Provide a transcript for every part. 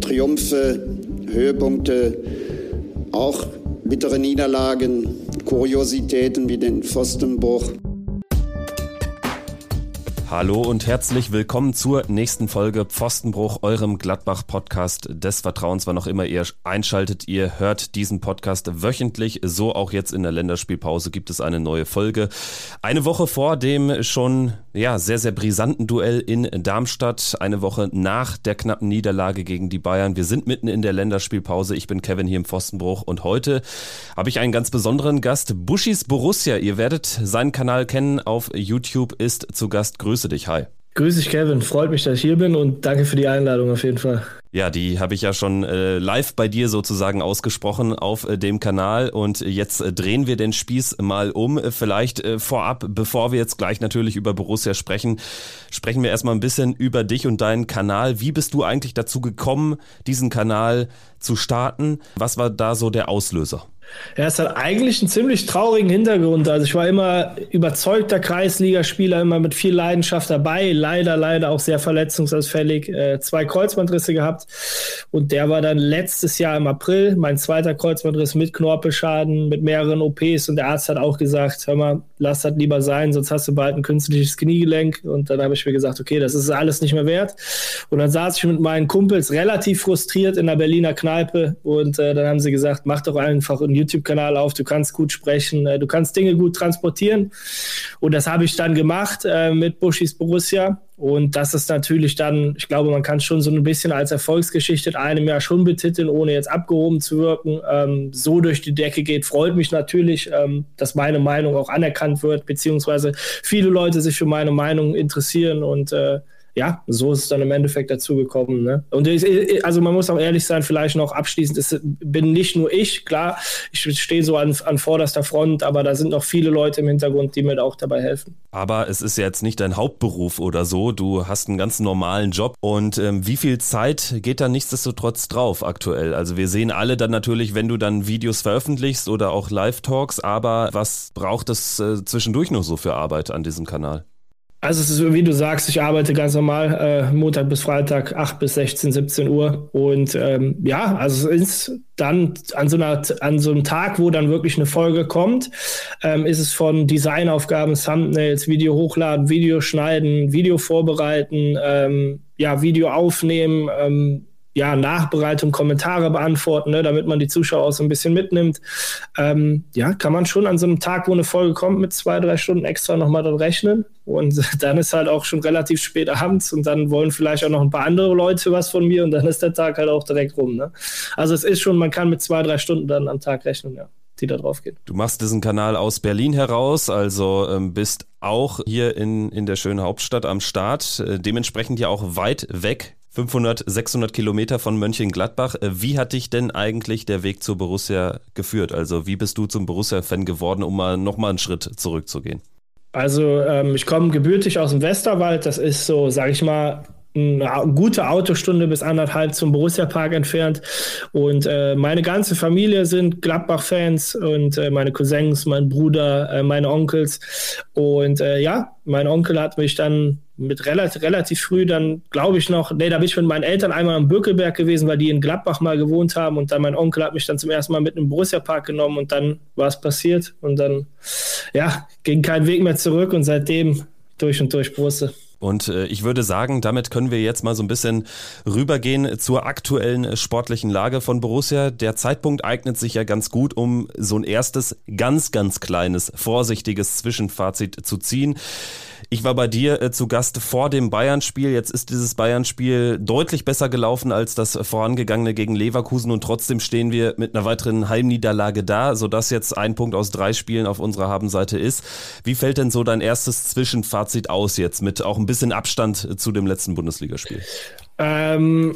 Triumphe, Höhepunkte, auch bittere Niederlagen, Kuriositäten wie den Pfostenbruch. Hallo und herzlich willkommen zur nächsten Folge Pfostenbruch, eurem Gladbach-Podcast des Vertrauens, wann auch immer ihr einschaltet. Ihr hört diesen Podcast wöchentlich, so auch jetzt in der Länderspielpause gibt es eine neue Folge. Eine Woche vor dem schon ja, sehr, sehr brisanten Duell in Darmstadt, eine Woche nach der knappen Niederlage gegen die Bayern. Wir sind mitten in der Länderspielpause. Ich bin Kevin hier im Pfostenbruch und heute habe ich einen ganz besonderen Gast, Buschis Borussia. Ihr werdet seinen Kanal kennen auf YouTube, ist zu Gast. Grüße grüße dich. Hi. Grüß dich, Kevin. Freut mich, dass ich hier bin und danke für die Einladung auf jeden Fall. Ja, die habe ich ja schon äh, live bei dir sozusagen ausgesprochen auf äh, dem Kanal und jetzt äh, drehen wir den Spieß mal um. Vielleicht äh, vorab, bevor wir jetzt gleich natürlich über Borussia sprechen, sprechen wir erstmal ein bisschen über dich und deinen Kanal. Wie bist du eigentlich dazu gekommen, diesen Kanal zu starten? Was war da so der Auslöser? Ja, es hat eigentlich einen ziemlich traurigen Hintergrund. Also ich war immer überzeugter Kreisligaspieler, immer mit viel Leidenschaft dabei. Leider, leider auch sehr verletzungsausfällig. Äh, zwei Kreuzbandrisse gehabt. Und der war dann letztes Jahr im April, mein zweiter Kreuzbandriss mit Knorpelschaden, mit mehreren OPs. Und der Arzt hat auch gesagt, hör mal, lass das lieber sein, sonst hast du bald ein künstliches Kniegelenk. Und dann habe ich mir gesagt, okay, das ist alles nicht mehr wert. Und dann saß ich mit meinen Kumpels relativ frustriert in der Berliner Kneipe. Und äh, dann haben sie gesagt, mach doch einfach ein YouTube-Kanal auf, du kannst gut sprechen, äh, du kannst Dinge gut transportieren. Und das habe ich dann gemacht äh, mit Buschis Borussia. Und das ist natürlich dann, ich glaube, man kann schon so ein bisschen als Erfolgsgeschichte in einem Jahr schon betiteln, ohne jetzt abgehoben zu wirken. Ähm, so durch die Decke geht, freut mich natürlich, ähm, dass meine Meinung auch anerkannt wird, beziehungsweise viele Leute sich für meine Meinung interessieren und äh, ja, so ist es dann im Endeffekt dazu gekommen. Ne? Und ich, also man muss auch ehrlich sein, vielleicht noch abschließend, es bin nicht nur ich, klar, ich stehe so an, an vorderster Front, aber da sind noch viele Leute im Hintergrund, die mir auch dabei helfen. Aber es ist ja jetzt nicht dein Hauptberuf oder so, du hast einen ganz normalen Job und ähm, wie viel Zeit geht da nichtsdestotrotz drauf aktuell? Also wir sehen alle dann natürlich, wenn du dann Videos veröffentlichst oder auch Live-Talks, aber was braucht es äh, zwischendurch noch so für Arbeit an diesem Kanal? Also es ist, wie du sagst, ich arbeite ganz normal äh, Montag bis Freitag, 8 bis 16, 17 Uhr. Und ähm, ja, also es ist dann an so, einer, an so einem Tag, wo dann wirklich eine Folge kommt, ähm, ist es von Designaufgaben, Thumbnails, Video hochladen, Video schneiden, Video vorbereiten, ähm, ja, Video aufnehmen, ähm, ja, Nachbereitung, Kommentare beantworten, ne, damit man die Zuschauer auch so ein bisschen mitnimmt. Ähm, ja, kann man schon an so einem Tag, wo eine Folge kommt, mit zwei, drei Stunden extra nochmal dran rechnen. Und dann ist halt auch schon relativ spät abends und dann wollen vielleicht auch noch ein paar andere Leute was von mir und dann ist der Tag halt auch direkt rum. Ne? Also es ist schon, man kann mit zwei, drei Stunden dann am Tag rechnen, ja die da drauf gehen. Du machst diesen Kanal aus Berlin heraus, also ähm, bist auch hier in, in der schönen Hauptstadt am Start, äh, dementsprechend ja auch weit weg 500, 600 Kilometer von Mönchengladbach. Äh, wie hat dich denn eigentlich der Weg zur Borussia geführt? Also wie bist du zum Borussia-Fan geworden, um mal nochmal einen Schritt zurückzugehen? Also ähm, ich komme gebürtig aus dem Westerwald. Das ist so, sage ich mal, eine gute Autostunde bis anderthalb zum Borussia-Park entfernt. Und äh, meine ganze Familie sind Gladbach-Fans und äh, meine Cousins, mein Bruder, äh, meine Onkels. Und äh, ja, mein Onkel hat mich dann mit relativ, relativ früh dann, glaube ich noch, nee, da bin ich mit meinen Eltern einmal am Bökelberg gewesen, weil die in Gladbach mal gewohnt haben und dann mein Onkel hat mich dann zum ersten Mal mit einem Borussia-Park genommen und dann war es passiert und dann, ja, ging kein Weg mehr zurück und seitdem durch und durch Borussia. Und äh, ich würde sagen, damit können wir jetzt mal so ein bisschen rübergehen zur aktuellen sportlichen Lage von Borussia. Der Zeitpunkt eignet sich ja ganz gut, um so ein erstes ganz, ganz kleines, vorsichtiges Zwischenfazit zu ziehen. Ich war bei dir äh, zu Gast vor dem Bayern-Spiel. Jetzt ist dieses Bayern-Spiel deutlich besser gelaufen als das vorangegangene gegen Leverkusen und trotzdem stehen wir mit einer weiteren Heimniederlage da, sodass jetzt ein Punkt aus drei Spielen auf unserer Habenseite ist. Wie fällt denn so dein erstes Zwischenfazit aus jetzt mit auch ein bisschen Abstand zu dem letzten Bundesligaspiel? Ähm,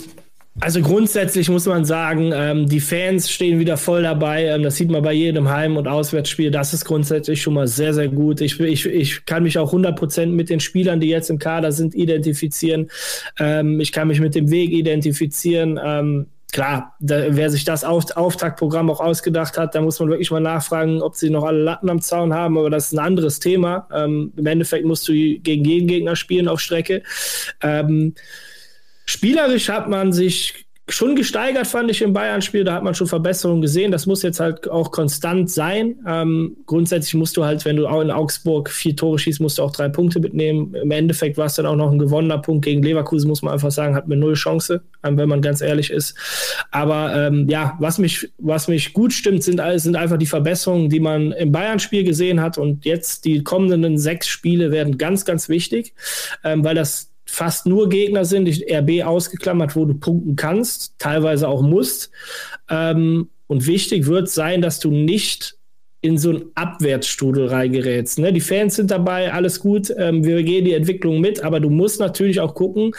also grundsätzlich muss man sagen, ähm, die Fans stehen wieder voll dabei. Ähm, das sieht man bei jedem Heim- und Auswärtsspiel. Das ist grundsätzlich schon mal sehr, sehr gut. Ich, ich, ich kann mich auch 100% mit den Spielern, die jetzt im Kader sind, identifizieren. Ähm, ich kann mich mit dem Weg identifizieren. Ähm, klar, da, wer sich das Auf Auftaktprogramm auch ausgedacht hat, da muss man wirklich mal nachfragen, ob sie noch alle Latten am Zaun haben, aber das ist ein anderes Thema. Ähm, Im Endeffekt musst du gegen jeden Gegner spielen auf Strecke. Spielerisch hat man sich schon gesteigert, fand ich im Bayern-Spiel. Da hat man schon Verbesserungen gesehen. Das muss jetzt halt auch konstant sein. Ähm, grundsätzlich musst du halt, wenn du auch in Augsburg vier Tore schießt, musst du auch drei Punkte mitnehmen. Im Endeffekt war es dann auch noch ein gewonnener Punkt gegen Leverkusen, muss man einfach sagen, hat mir null Chance, ähm, wenn man ganz ehrlich ist. Aber ähm, ja, was mich, was mich gut stimmt, sind, sind einfach die Verbesserungen, die man im Bayern-Spiel gesehen hat. Und jetzt die kommenden sechs Spiele werden ganz, ganz wichtig, ähm, weil das fast nur Gegner sind, die RB ausgeklammert, wo du punkten kannst, teilweise auch musst. Ähm, und wichtig wird sein, dass du nicht in so ein Abwärtsstudel reingerätst. Ne? Die Fans sind dabei, alles gut, ähm, wir gehen die Entwicklung mit, aber du musst natürlich auch gucken,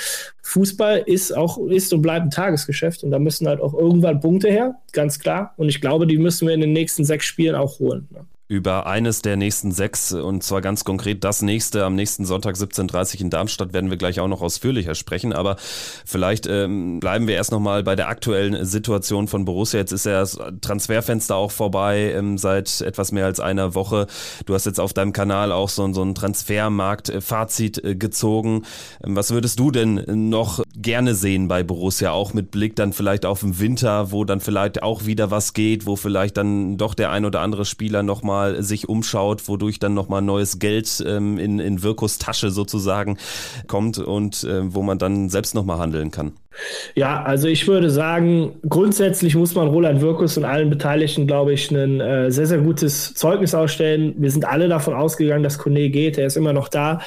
Fußball ist auch, ist und bleibt ein Tagesgeschäft und da müssen halt auch irgendwann Punkte her, ganz klar. Und ich glaube, die müssen wir in den nächsten sechs Spielen auch holen. Ne? Über eines der nächsten sechs und zwar ganz konkret das nächste am nächsten Sonntag 17.30 Uhr in Darmstadt werden wir gleich auch noch ausführlicher sprechen, aber vielleicht ähm, bleiben wir erst nochmal bei der aktuellen Situation von Borussia. Jetzt ist ja das Transferfenster auch vorbei ähm, seit etwas mehr als einer Woche. Du hast jetzt auf deinem Kanal auch so, so ein Transfermarkt-Fazit äh, gezogen. Ähm, was würdest du denn noch gerne sehen bei Borussia, auch mit Blick dann vielleicht auf den Winter, wo dann vielleicht auch wieder was geht, wo vielleicht dann doch der ein oder andere Spieler nochmal nochmal sich umschaut, wodurch dann nochmal neues Geld ähm, in, in Wirkos Tasche sozusagen kommt und äh, wo man dann selbst nochmal handeln kann. Ja, also ich würde sagen, grundsätzlich muss man Roland Wirkus und allen Beteiligten, glaube ich, ein äh, sehr, sehr gutes Zeugnis ausstellen. Wir sind alle davon ausgegangen, dass Kone geht. Er ist immer noch da.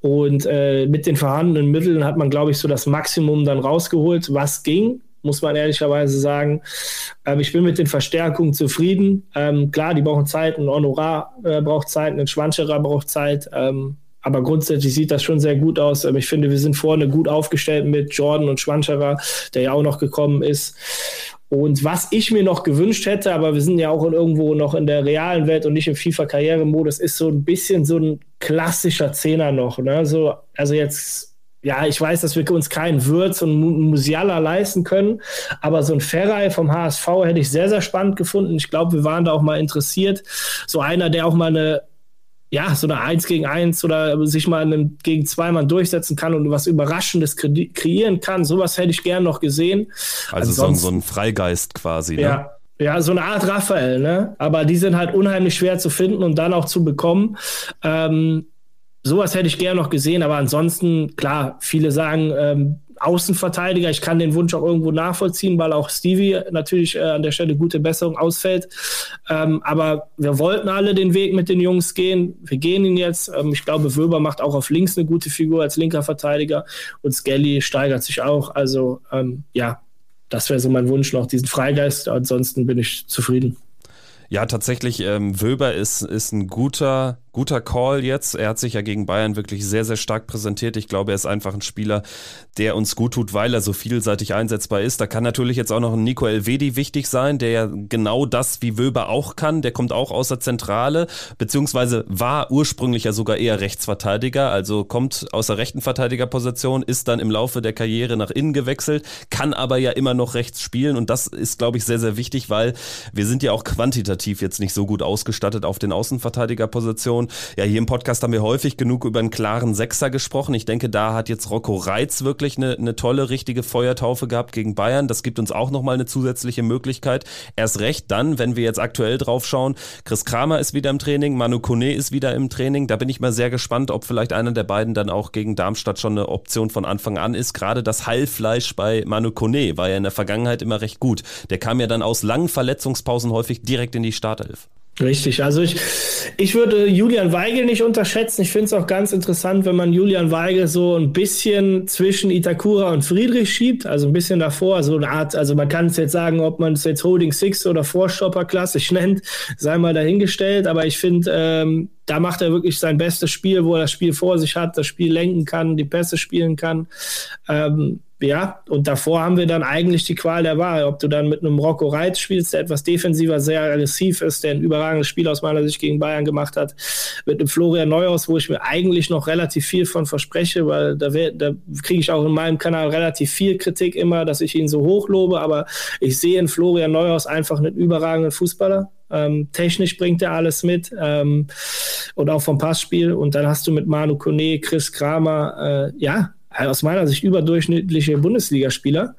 Und äh, mit den vorhandenen Mitteln hat man, glaube ich, so das Maximum dann rausgeholt, was ging muss man ehrlicherweise sagen. Ähm, ich bin mit den Verstärkungen zufrieden. Ähm, klar, die brauchen Zeit, ein Honorar äh, braucht Zeit, ein Schwanscherer braucht Zeit. Ähm, aber grundsätzlich sieht das schon sehr gut aus. Ähm, ich finde, wir sind vorne gut aufgestellt mit Jordan und Schwanscherer, der ja auch noch gekommen ist. Und was ich mir noch gewünscht hätte, aber wir sind ja auch irgendwo noch in der realen Welt und nicht im FIFA-Karrieremodus, ist so ein bisschen so ein klassischer Zehner noch. Ne? So, also jetzt ja, ich weiß, dass wir uns keinen Würz und Musiala leisten können, aber so ein Ferrei vom HSV hätte ich sehr, sehr spannend gefunden. Ich glaube, wir waren da auch mal interessiert. So einer, der auch mal eine, ja, so eine Eins gegen Eins oder sich mal einem, gegen zwei Mann durchsetzen kann und was Überraschendes kre kreieren kann. Sowas hätte ich gern noch gesehen. Also so, so, ein Freigeist quasi, ne? Ja. Ja, so eine Art Raphael, ne? Aber die sind halt unheimlich schwer zu finden und dann auch zu bekommen. Ähm, sowas hätte ich gerne noch gesehen, aber ansonsten, klar, viele sagen ähm, Außenverteidiger. Ich kann den Wunsch auch irgendwo nachvollziehen, weil auch Stevie natürlich äh, an der Stelle gute Besserung ausfällt. Ähm, aber wir wollten alle den Weg mit den Jungs gehen. Wir gehen ihn jetzt. Ähm, ich glaube, Wöber macht auch auf links eine gute Figur als linker Verteidiger und Skelly steigert sich auch. Also ähm, ja, das wäre so mein Wunsch noch, diesen Freigeist. Ansonsten bin ich zufrieden. Ja, tatsächlich, ähm, Wöber ist, ist ein guter guter Call jetzt. Er hat sich ja gegen Bayern wirklich sehr, sehr stark präsentiert. Ich glaube, er ist einfach ein Spieler, der uns gut tut, weil er so vielseitig einsetzbar ist. Da kann natürlich jetzt auch noch ein Nico Elvedi wichtig sein, der ja genau das wie Wöber auch kann. Der kommt auch aus der Zentrale, beziehungsweise war ursprünglich ja sogar eher Rechtsverteidiger, also kommt aus der rechten Verteidigerposition, ist dann im Laufe der Karriere nach innen gewechselt, kann aber ja immer noch rechts spielen und das ist, glaube ich, sehr, sehr wichtig, weil wir sind ja auch quantitativ jetzt nicht so gut ausgestattet auf den Außenverteidigerpositionen. Situation. Ja, hier im Podcast haben wir häufig genug über einen klaren Sechser gesprochen. Ich denke, da hat jetzt Rocco Reitz wirklich eine, eine tolle, richtige Feuertaufe gehabt gegen Bayern. Das gibt uns auch nochmal eine zusätzliche Möglichkeit. Erst recht dann, wenn wir jetzt aktuell drauf schauen, Chris Kramer ist wieder im Training, Manu Kone ist wieder im Training. Da bin ich mal sehr gespannt, ob vielleicht einer der beiden dann auch gegen Darmstadt schon eine Option von Anfang an ist. Gerade das Heilfleisch bei Manu Kone war ja in der Vergangenheit immer recht gut. Der kam ja dann aus langen Verletzungspausen häufig direkt in die Startelf. Richtig, also ich, ich würde Julian Weigel nicht unterschätzen. Ich finde es auch ganz interessant, wenn man Julian Weigel so ein bisschen zwischen Itakura und Friedrich schiebt, also ein bisschen davor, so eine Art, also man kann es jetzt sagen, ob man es jetzt Holding Six oder Vorstopper klassisch nennt, sei mal dahingestellt, aber ich finde, ähm, da macht er wirklich sein bestes Spiel, wo er das Spiel vor sich hat, das Spiel lenken kann, die Pässe spielen kann. Ähm, ja, und davor haben wir dann eigentlich die Qual der Wahl. Ob du dann mit einem Rocco Reitz spielst, der etwas defensiver, sehr aggressiv ist, der ein überragendes Spiel aus meiner Sicht gegen Bayern gemacht hat, mit einem Florian Neuhaus, wo ich mir eigentlich noch relativ viel von verspreche, weil da, da kriege ich auch in meinem Kanal relativ viel Kritik immer, dass ich ihn so hochlobe, aber ich sehe in Florian Neuhaus einfach einen überragenden Fußballer. Ähm, technisch bringt er alles mit ähm, und auch vom Passspiel. Und dann hast du mit Manu Kone, Chris Kramer, äh, ja, aus meiner Sicht überdurchschnittliche Bundesligaspieler.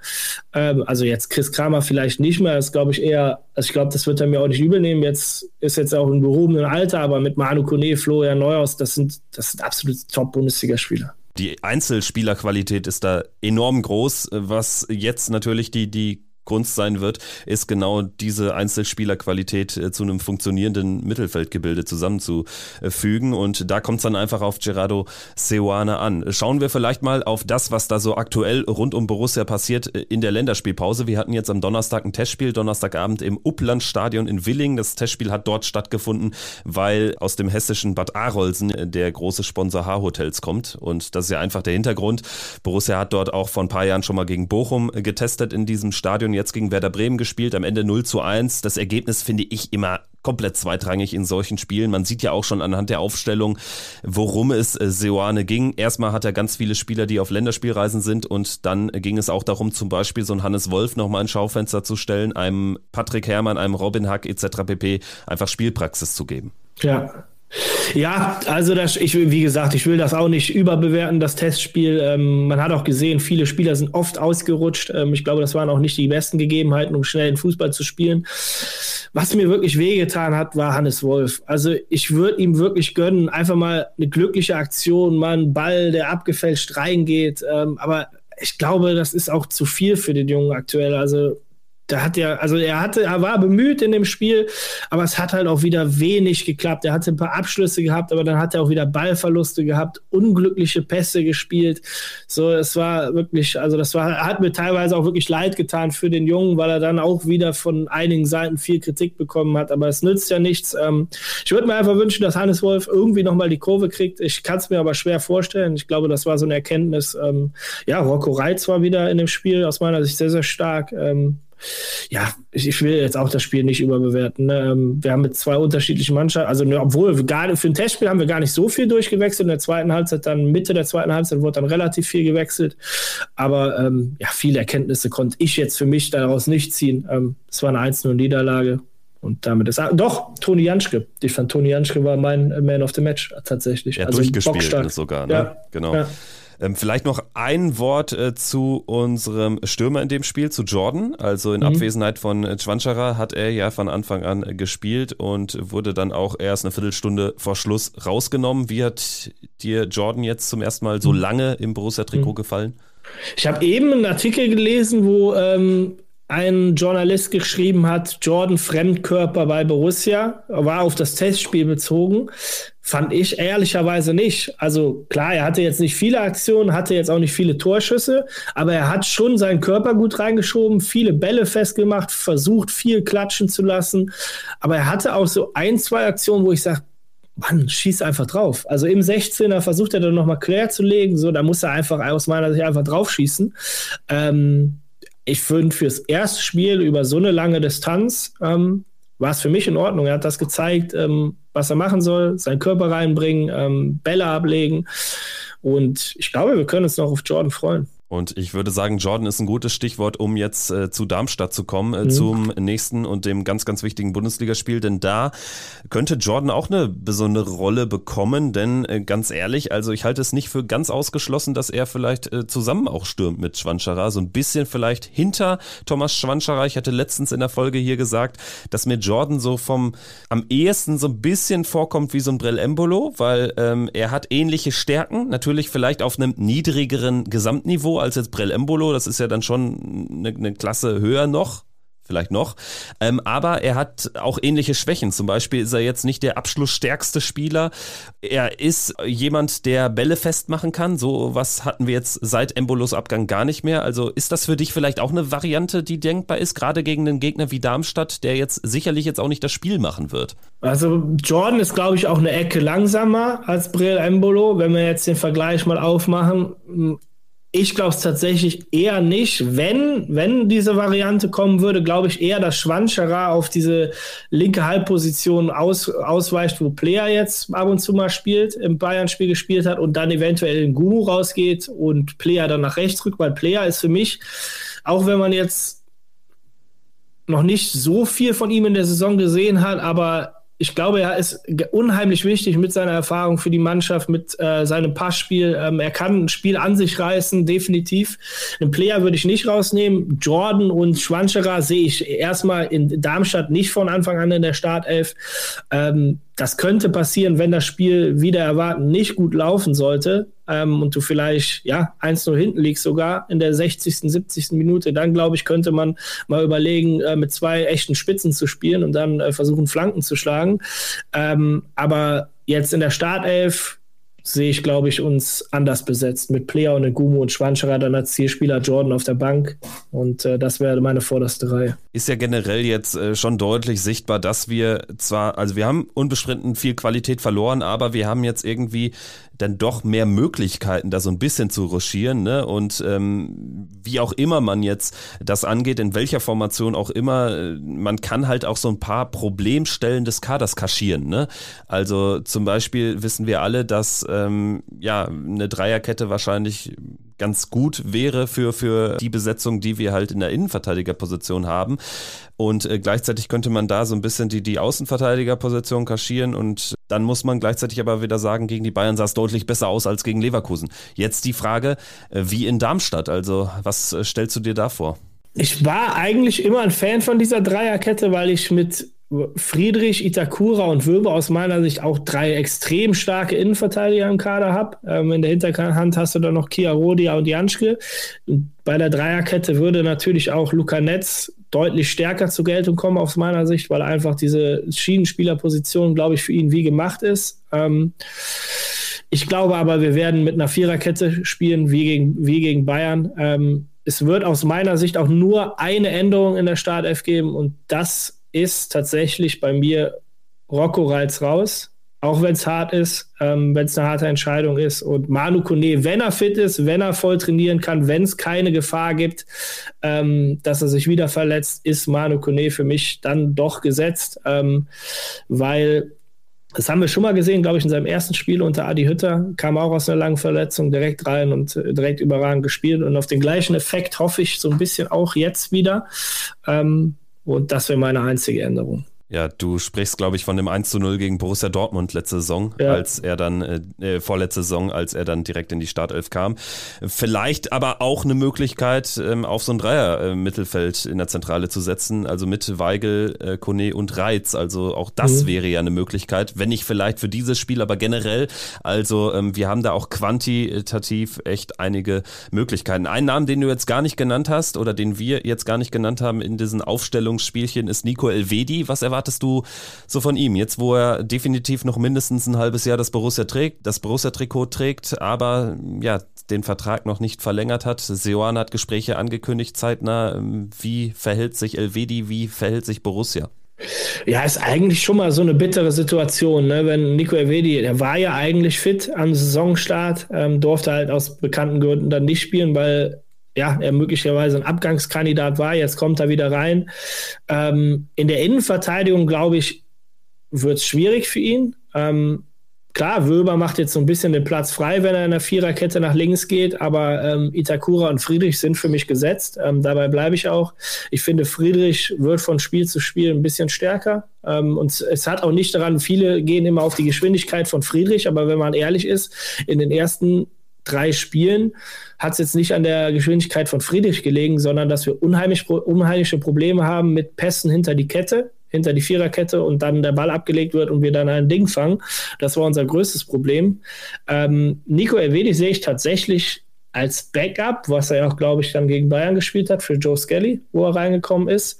Ähm, also jetzt Chris Kramer vielleicht nicht mehr, das glaube ich eher, also ich glaube, das wird er mir auch nicht übel nehmen. Jetzt ist jetzt auch im gehobenen Alter, aber mit Manu Kone, Florian Neuhaus, das sind, das sind absolut Top-Bundesligaspieler. Die Einzelspielerqualität ist da enorm groß, was jetzt natürlich die, die Kunst sein wird, ist genau diese Einzelspielerqualität äh, zu einem funktionierenden Mittelfeldgebilde zusammenzufügen. Und da kommt es dann einfach auf Gerardo Seuane an. Schauen wir vielleicht mal auf das, was da so aktuell rund um Borussia passiert äh, in der Länderspielpause. Wir hatten jetzt am Donnerstag ein Testspiel, Donnerstagabend im Upplandstadion in Willingen. Das Testspiel hat dort stattgefunden, weil aus dem hessischen Bad Arolsen äh, der große Sponsor H-Hotels kommt. Und das ist ja einfach der Hintergrund. Borussia hat dort auch vor ein paar Jahren schon mal gegen Bochum getestet in diesem Stadion jetzt gegen Werder Bremen gespielt, am Ende 0 zu 1. Das Ergebnis finde ich immer komplett zweitrangig in solchen Spielen. Man sieht ja auch schon anhand der Aufstellung, worum es äh, Seoane ging. Erstmal hat er ganz viele Spieler, die auf Länderspielreisen sind und dann ging es auch darum, zum Beispiel so einen Hannes Wolf nochmal ins Schaufenster zu stellen, einem Patrick Herrmann, einem Robin Hack etc. pp. einfach Spielpraxis zu geben. Ja, ja, also das, ich wie gesagt, ich will das auch nicht überbewerten, das Testspiel. Ähm, man hat auch gesehen, viele Spieler sind oft ausgerutscht. Ähm, ich glaube, das waren auch nicht die besten Gegebenheiten, um schnell den Fußball zu spielen. Was mir wirklich wehgetan hat, war Hannes Wolf. Also ich würde ihm wirklich gönnen, einfach mal eine glückliche Aktion, mal ein Ball, der abgefälscht reingeht. Ähm, aber ich glaube, das ist auch zu viel für den Jungen aktuell. Also da hat er, also er hatte, er war bemüht in dem Spiel, aber es hat halt auch wieder wenig geklappt. Er hatte ein paar Abschlüsse gehabt, aber dann hat er auch wieder Ballverluste gehabt, unglückliche Pässe gespielt. So, es war wirklich, also das war, hat mir teilweise auch wirklich leid getan für den Jungen, weil er dann auch wieder von einigen Seiten viel Kritik bekommen hat. Aber es nützt ja nichts. Ähm, ich würde mir einfach wünschen, dass Hannes Wolf irgendwie nochmal die Kurve kriegt. Ich kann es mir aber schwer vorstellen. Ich glaube, das war so eine Erkenntnis. Ähm, ja, Rocco Reitz war wieder in dem Spiel aus meiner Sicht sehr, sehr stark. Ähm, ja, ich will jetzt auch das Spiel nicht überbewerten. Ne? Ähm, wir haben mit zwei unterschiedlichen Mannschaften, also obwohl gar, für ein Testspiel haben wir gar nicht so viel durchgewechselt. In der zweiten Halbzeit, dann Mitte der zweiten Halbzeit wurde dann relativ viel gewechselt. Aber ähm, ja, viele Erkenntnisse konnte ich jetzt für mich daraus nicht ziehen. Ähm, es war eine 1-0-Niederlage. Und damit ist. Ah, doch, Toni Janschke. Ich fand, Toni Janschke war mein Man of the Match tatsächlich. Ja, also durchgespielt sogar, ne? Ja, genau. Ja. Ähm, vielleicht noch ein Wort äh, zu unserem Stürmer in dem Spiel, zu Jordan. Also in mhm. Abwesenheit von äh, Chwanchara hat er ja von Anfang an äh, gespielt und wurde dann auch erst eine Viertelstunde vor Schluss rausgenommen. Wie hat dir Jordan jetzt zum ersten Mal so mhm. lange im Borussia-Trikot mhm. gefallen? Ich habe eben einen Artikel gelesen, wo ähm, ein Journalist geschrieben hat, Jordan Fremdkörper bei Borussia, war auf das Testspiel bezogen. Fand ich ehrlicherweise nicht. Also klar, er hatte jetzt nicht viele Aktionen, hatte jetzt auch nicht viele Torschüsse, aber er hat schon seinen Körper gut reingeschoben, viele Bälle festgemacht, versucht viel klatschen zu lassen. Aber er hatte auch so ein, zwei Aktionen, wo ich sage, Mann, schieß einfach drauf. Also im 16er versucht er dann nochmal quer zu legen, so, da muss er einfach aus meiner Sicht einfach drauf schießen. Ähm, ich finde, fürs erste Spiel über so eine lange Distanz ähm, war es für mich in Ordnung. Er hat das gezeigt, ähm, was er machen soll, seinen Körper reinbringen, ähm, Bälle ablegen. Und ich glaube, wir können uns noch auf Jordan freuen. Und ich würde sagen, Jordan ist ein gutes Stichwort, um jetzt äh, zu Darmstadt zu kommen, äh, mhm. zum nächsten und dem ganz, ganz wichtigen Bundesligaspiel. Denn da könnte Jordan auch eine besondere Rolle bekommen. Denn äh, ganz ehrlich, also ich halte es nicht für ganz ausgeschlossen, dass er vielleicht äh, zusammen auch stürmt mit Schwanschara. So ein bisschen vielleicht hinter Thomas Schwanschara. Ich hatte letztens in der Folge hier gesagt, dass mir Jordan so vom am ehesten so ein bisschen vorkommt wie so ein Brell Embolo, weil ähm, er hat ähnliche Stärken. Natürlich vielleicht auf einem niedrigeren Gesamtniveau als jetzt Brell Embolo. Das ist ja dann schon eine, eine Klasse höher noch vielleicht noch. Ähm, aber er hat auch ähnliche Schwächen. Zum Beispiel ist er jetzt nicht der abschlussstärkste Spieler. Er ist jemand, der Bälle festmachen kann. So was hatten wir jetzt seit Embolos Abgang gar nicht mehr. Also ist das für dich vielleicht auch eine Variante, die denkbar ist, gerade gegen einen Gegner wie Darmstadt, der jetzt sicherlich jetzt auch nicht das Spiel machen wird? Also Jordan ist, glaube ich, auch eine Ecke langsamer als Brill Embolo. Wenn wir jetzt den Vergleich mal aufmachen, ich glaube es tatsächlich eher nicht. Wenn, wenn diese Variante kommen würde, glaube ich eher, dass Schwanscherer auf diese linke Halbposition aus, ausweicht, wo Player jetzt ab und zu mal spielt, im Bayern-Spiel gespielt hat und dann eventuell in Gumu rausgeht und Player dann nach rechts rückt, weil Player ist für mich, auch wenn man jetzt noch nicht so viel von ihm in der Saison gesehen hat, aber ich glaube, er ist unheimlich wichtig mit seiner Erfahrung für die Mannschaft, mit äh, seinem Passspiel. Ähm, er kann ein Spiel an sich reißen, definitiv. Einen Player würde ich nicht rausnehmen. Jordan und Schwanscherer sehe ich erstmal in Darmstadt nicht von Anfang an in der Startelf. Ähm, das könnte passieren, wenn das Spiel wieder erwarten nicht gut laufen sollte ähm, und du vielleicht ja 1-0 hinten liegst sogar in der 60., 70. Minute. Dann glaube ich, könnte man mal überlegen, äh, mit zwei echten Spitzen zu spielen und dann äh, versuchen, Flanken zu schlagen. Ähm, aber jetzt in der Startelf sehe ich, glaube ich, uns anders besetzt mit Player und Gumu und Schwanscherer dann als Zielspieler Jordan auf der Bank. Und äh, das wäre meine vorderste Reihe. Ist ja generell jetzt äh, schon deutlich sichtbar, dass wir zwar, also wir haben unbestritten viel Qualität verloren, aber wir haben jetzt irgendwie dann doch mehr Möglichkeiten, da so ein bisschen zu ruschieren. Ne? Und ähm, wie auch immer man jetzt das angeht, in welcher Formation auch immer, äh, man kann halt auch so ein paar Problemstellen des Kaders kaschieren. Ne? Also zum Beispiel wissen wir alle, dass ähm, ja eine Dreierkette wahrscheinlich ganz gut wäre für, für die Besetzung, die wir halt in der Innenverteidigerposition haben. Und äh, gleichzeitig könnte man da so ein bisschen die, die Außenverteidigerposition kaschieren und dann muss man gleichzeitig aber wieder sagen, gegen die Bayern sah es deutlich besser aus als gegen Leverkusen. Jetzt die Frage, äh, wie in Darmstadt? Also, was äh, stellst du dir da vor? Ich war eigentlich immer ein Fan von dieser Dreierkette, weil ich mit Friedrich, Itakura und Wöber aus meiner Sicht auch drei extrem starke Innenverteidiger im Kader habe. Ähm, in der Hinterhand hast du dann noch Kia Rodia und Janschke. Bei der Dreierkette würde natürlich auch Luca Netz deutlich stärker zur Geltung kommen aus meiner Sicht, weil einfach diese Schienenspielerposition, glaube ich, für ihn wie gemacht ist. Ähm, ich glaube aber, wir werden mit einer Viererkette spielen, wie gegen, wie gegen Bayern. Ähm, es wird aus meiner Sicht auch nur eine Änderung in der Startelf geben und das ist tatsächlich bei mir Rocco Reitz raus, auch wenn es hart ist, ähm, wenn es eine harte Entscheidung ist. Und Manu Kone, wenn er fit ist, wenn er voll trainieren kann, wenn es keine Gefahr gibt, ähm, dass er sich wieder verletzt, ist Manu Kone für mich dann doch gesetzt, ähm, weil das haben wir schon mal gesehen, glaube ich, in seinem ersten Spiel unter Adi Hütter. Kam auch aus einer langen Verletzung direkt rein und äh, direkt überragend gespielt. Und auf den gleichen Effekt hoffe ich so ein bisschen auch jetzt wieder. Ähm, und das wäre meine einzige Änderung. Ja, du sprichst, glaube ich, von dem 1 zu 0 gegen Borussia Dortmund letzte Saison, ja. als er dann, äh, äh, vorletzte Saison, als er dann direkt in die Startelf kam. Vielleicht aber auch eine Möglichkeit, ähm, auf so ein Dreier-Mittelfeld äh, in der Zentrale zu setzen, also mit Weigel, äh, Kone und Reiz. Also auch das mhm. wäre ja eine Möglichkeit, wenn nicht vielleicht für dieses Spiel, aber generell. Also ähm, wir haben da auch quantitativ echt einige Möglichkeiten. Ein Namen, den du jetzt gar nicht genannt hast oder den wir jetzt gar nicht genannt haben in diesen Aufstellungsspielchen, ist Nico Elvedi. Was erwartet erwartest du so von ihm? Jetzt, wo er definitiv noch mindestens ein halbes Jahr das Borussia trägt, das Borussia-Trikot trägt, aber ja, den Vertrag noch nicht verlängert hat. Seoane hat Gespräche angekündigt, zeitnah. Wie verhält sich Elvedi, wie verhält sich Borussia? Ja, ist eigentlich schon mal so eine bittere Situation, ne? wenn Nico Elvedi, der war ja eigentlich fit am Saisonstart, ähm, durfte halt aus bekannten Gründen dann nicht spielen, weil ja, er möglicherweise ein Abgangskandidat war. Jetzt kommt er wieder rein. Ähm, in der Innenverteidigung, glaube ich, wird es schwierig für ihn. Ähm, klar, Wöber macht jetzt so ein bisschen den Platz frei, wenn er in der Viererkette nach links geht, aber ähm, Itakura und Friedrich sind für mich gesetzt. Ähm, dabei bleibe ich auch. Ich finde, Friedrich wird von Spiel zu Spiel ein bisschen stärker. Ähm, und es hat auch nicht daran, viele gehen immer auf die Geschwindigkeit von Friedrich, aber wenn man ehrlich ist, in den ersten drei Spielen hat es jetzt nicht an der Geschwindigkeit von Friedrich gelegen, sondern dass wir unheimlich, unheimliche Probleme haben mit Pässen hinter die Kette, hinter die Viererkette und dann der Ball abgelegt wird und wir dann ein Ding fangen. Das war unser größtes Problem. Ähm, Nico Elvedi sehe ich tatsächlich als Backup, was er ja auch, glaube ich, dann gegen Bayern gespielt hat, für Joe Skelly, wo er reingekommen ist.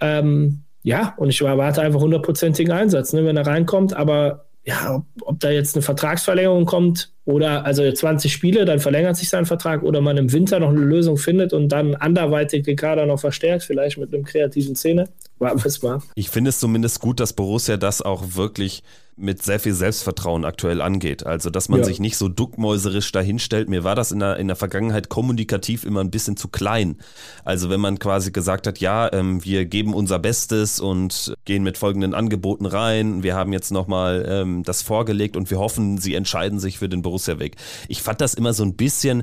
Ähm, ja, und ich erwarte einfach hundertprozentigen Einsatz, ne, wenn er reinkommt, aber ja, ob, ob, da jetzt eine Vertragsverlängerung kommt oder also 20 Spiele, dann verlängert sich sein Vertrag oder man im Winter noch eine Lösung findet und dann anderweitig den Kader noch verstärkt, vielleicht mit einem kreativen Szene. Warten mal. Ich finde es zumindest gut, dass Borussia das auch wirklich mit sehr viel Selbstvertrauen aktuell angeht. Also, dass man ja. sich nicht so duckmäuserisch dahinstellt. Mir war das in der, in der Vergangenheit kommunikativ immer ein bisschen zu klein. Also, wenn man quasi gesagt hat, ja, ähm, wir geben unser Bestes und gehen mit folgenden Angeboten rein. Wir haben jetzt nochmal ähm, das vorgelegt und wir hoffen, sie entscheiden sich für den Borussia-Weg. Ich fand das immer so ein bisschen,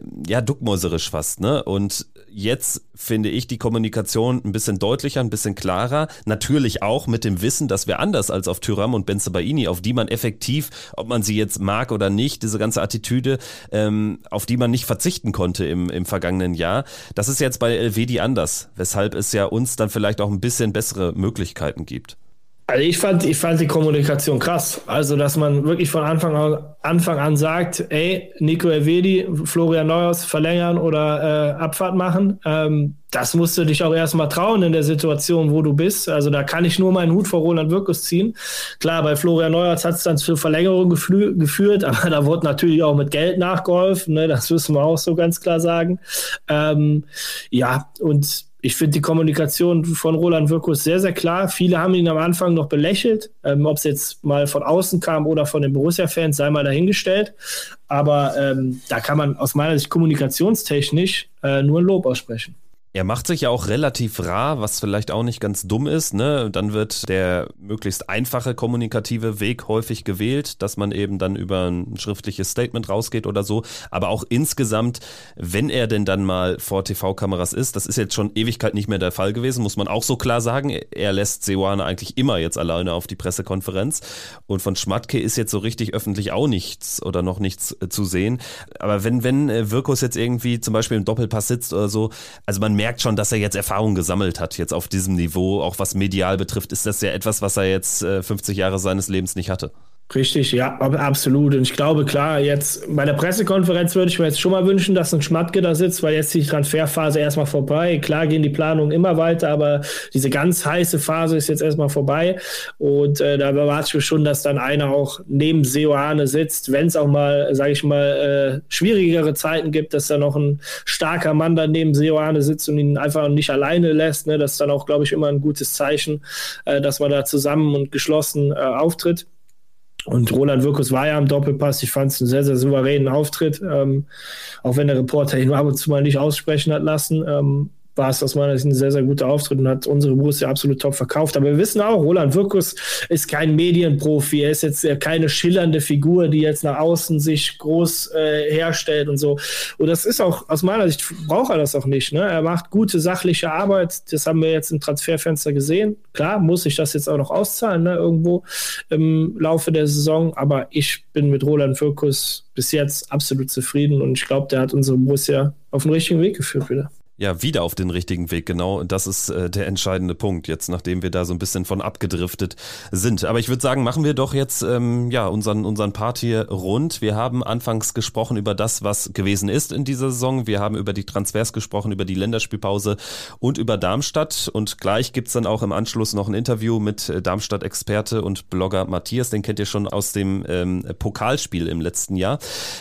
ähm, ja, duckmäuserisch fast, ne? Und jetzt finde ich die Kommunikation ein bisschen deutlicher, ein bisschen klarer. Natürlich auch mit dem Wissen, dass wir anders als auf Tyram und Benzebaini, auf die man effektiv, ob man sie jetzt mag oder nicht, diese ganze Attitüde, ähm, auf die man nicht verzichten konnte im, im vergangenen Jahr. Das ist jetzt bei Elvedi anders, weshalb es ja uns dann vielleicht auch ein bisschen bessere Möglichkeiten gibt. Also ich fand, ich fand die Kommunikation krass. Also, dass man wirklich von Anfang an, Anfang an sagt, ey, Nico Elvedi, Florian Neuhaus verlängern oder äh, Abfahrt machen. Ähm, das musst du dich auch erstmal trauen in der Situation, wo du bist. Also da kann ich nur meinen Hut vor Roland Wirkus ziehen. Klar, bei Florian Neuhaus hat es dann zur Verlängerung geführt, aber da wurde natürlich auch mit Geld nachgeholfen. Ne? Das müssen wir auch so ganz klar sagen. Ähm, ja, und ich finde die Kommunikation von Roland Wirkus sehr, sehr klar. Viele haben ihn am Anfang noch belächelt. Ähm, Ob es jetzt mal von außen kam oder von den Borussia-Fans, sei mal dahingestellt. Aber ähm, da kann man aus meiner Sicht kommunikationstechnisch äh, nur ein Lob aussprechen. Er macht sich ja auch relativ rar, was vielleicht auch nicht ganz dumm ist. Ne? Dann wird der möglichst einfache kommunikative Weg häufig gewählt, dass man eben dann über ein schriftliches Statement rausgeht oder so. Aber auch insgesamt, wenn er denn dann mal vor TV-Kameras ist, das ist jetzt schon Ewigkeit nicht mehr der Fall gewesen, muss man auch so klar sagen. Er lässt Seoane eigentlich immer jetzt alleine auf die Pressekonferenz. Und von Schmatke ist jetzt so richtig öffentlich auch nichts oder noch nichts äh, zu sehen. Aber wenn, wenn äh, Wirkus jetzt irgendwie zum Beispiel im Doppelpass sitzt oder so, also man merkt schon, dass er jetzt Erfahrung gesammelt hat, jetzt auf diesem Niveau, auch was medial betrifft, ist das ja etwas, was er jetzt äh, 50 Jahre seines Lebens nicht hatte. Richtig, ja, absolut. Und ich glaube, klar, jetzt bei der Pressekonferenz würde ich mir jetzt schon mal wünschen, dass ein Schmatke da sitzt, weil jetzt die Transferphase erstmal vorbei. Klar gehen die Planungen immer weiter, aber diese ganz heiße Phase ist jetzt erstmal vorbei. Und äh, da erwarte ich mir schon, dass dann einer auch neben Seoane sitzt, wenn es auch mal, sage ich mal, äh, schwierigere Zeiten gibt, dass da noch ein starker Mann dann neben Seoane sitzt und ihn einfach nicht alleine lässt. Ne? Das ist dann auch, glaube ich, immer ein gutes Zeichen, äh, dass man da zusammen und geschlossen äh, auftritt. Und Roland Wirkus war ja am Doppelpass. Ich fand es einen sehr, sehr souveränen Auftritt, ähm, auch wenn der Reporter ihn ab und zu mal nicht aussprechen hat lassen. Ähm, war es aus meiner Sicht ein sehr, sehr guter Auftritt und hat unsere Borussia absolut top verkauft. Aber wir wissen auch, Roland Wirkus ist kein Medienprofi. Er ist jetzt keine schillernde Figur, die jetzt nach außen sich groß äh, herstellt und so. Und das ist auch, aus meiner Sicht braucht er das auch nicht. Ne? Er macht gute, sachliche Arbeit. Das haben wir jetzt im Transferfenster gesehen. Klar, muss ich das jetzt auch noch auszahlen, ne? irgendwo im Laufe der Saison. Aber ich bin mit Roland Wirkus bis jetzt absolut zufrieden und ich glaube, der hat unsere Borussia auf den richtigen Weg geführt wieder ja, wieder auf den richtigen Weg, genau. Und das ist äh, der entscheidende Punkt, jetzt nachdem wir da so ein bisschen von abgedriftet sind. Aber ich würde sagen, machen wir doch jetzt ähm, ja unseren, unseren Part hier rund. Wir haben anfangs gesprochen über das, was gewesen ist in dieser Saison. Wir haben über die Transfers gesprochen, über die Länderspielpause und über Darmstadt. Und gleich gibt's dann auch im Anschluss noch ein Interview mit äh, Darmstadt-Experte und Blogger Matthias. Den kennt ihr schon aus dem ähm, Pokalspiel im letzten Jahr.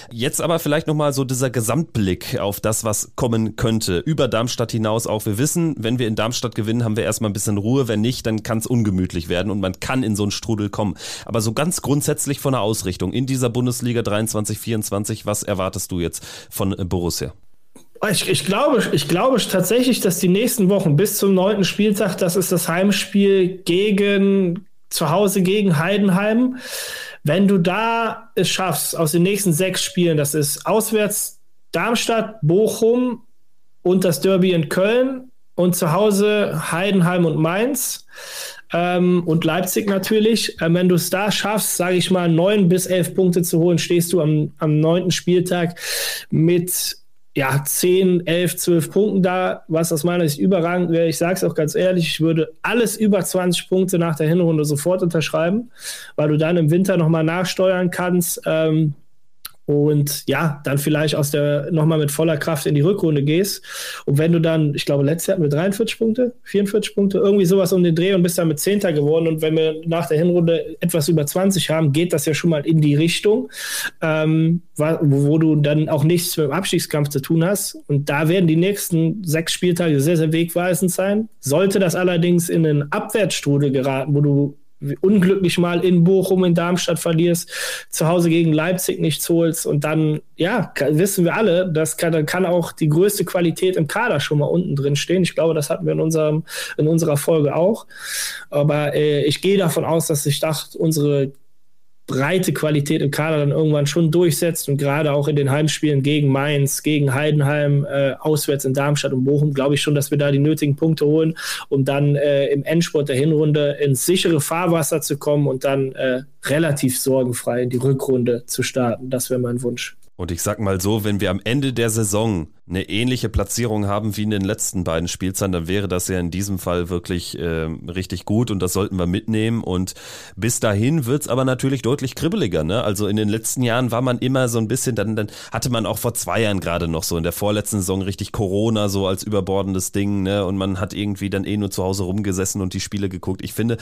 Jetzt aber vielleicht nochmal so dieser Gesamtblick auf das, was kommen könnte. Über Darmstadt hinaus auch. Wir wissen, wenn wir in Darmstadt gewinnen, haben wir erstmal ein bisschen Ruhe. Wenn nicht, dann kann es ungemütlich werden und man kann in so einen Strudel kommen. Aber so ganz grundsätzlich von der Ausrichtung in dieser Bundesliga 23, 24, was erwartest du jetzt von äh, Borussia? Ich, ich, glaube, ich glaube tatsächlich, dass die nächsten Wochen bis zum neunten Spieltag, das ist das Heimspiel gegen zu Hause gegen Heidenheim. Wenn du da es schaffst, aus den nächsten sechs Spielen, das ist auswärts Darmstadt, Bochum, und das Derby in Köln und zu Hause Heidenheim und Mainz ähm, und Leipzig natürlich. Ähm, wenn du es da schaffst, sage ich mal, neun bis elf Punkte zu holen, stehst du am, am neunten Spieltag mit ja, 10, 11, 12 Punkten da, was aus meiner Sicht überragend wäre. Ich sage es auch ganz ehrlich, ich würde alles über 20 Punkte nach der Hinrunde sofort unterschreiben, weil du dann im Winter nochmal nachsteuern kannst. Ähm, und ja, dann vielleicht aus der nochmal mit voller Kraft in die Rückrunde gehst. Und wenn du dann, ich glaube, letztes Jahr hatten wir 43 Punkte, 44 Punkte, irgendwie sowas um den Dreh und bist dann mit Zehnter geworden. Und wenn wir nach der Hinrunde etwas über 20 haben, geht das ja schon mal in die Richtung, ähm, wo du dann auch nichts mit dem Abstiegskampf zu tun hast. Und da werden die nächsten sechs Spieltage sehr, sehr wegweisend sein. Sollte das allerdings in einen Abwärtsstrudel geraten, wo du unglücklich mal in Bochum, in Darmstadt verlierst, zu Hause gegen Leipzig nichts holst und dann, ja, wissen wir alle, das kann, kann auch die größte Qualität im Kader schon mal unten drin stehen. Ich glaube, das hatten wir in, unserem, in unserer Folge auch. Aber äh, ich gehe davon aus, dass sich dachte, unsere breite Qualität im Kader dann irgendwann schon durchsetzt und gerade auch in den Heimspielen gegen Mainz, gegen Heidenheim, äh, auswärts in Darmstadt und Bochum, glaube ich schon, dass wir da die nötigen Punkte holen, um dann äh, im Endspurt der Hinrunde ins sichere Fahrwasser zu kommen und dann äh, relativ sorgenfrei in die Rückrunde zu starten. Das wäre mein Wunsch. Und ich sag mal so, wenn wir am Ende der Saison eine ähnliche Platzierung haben wie in den letzten beiden Spielzeiten, dann wäre das ja in diesem Fall wirklich äh, richtig gut und das sollten wir mitnehmen. Und bis dahin wird's aber natürlich deutlich kribbeliger. Ne? Also in den letzten Jahren war man immer so ein bisschen, dann, dann hatte man auch vor zwei Jahren gerade noch so in der vorletzten Saison richtig Corona so als überbordendes Ding. Ne? Und man hat irgendwie dann eh nur zu Hause rumgesessen und die Spiele geguckt. Ich finde,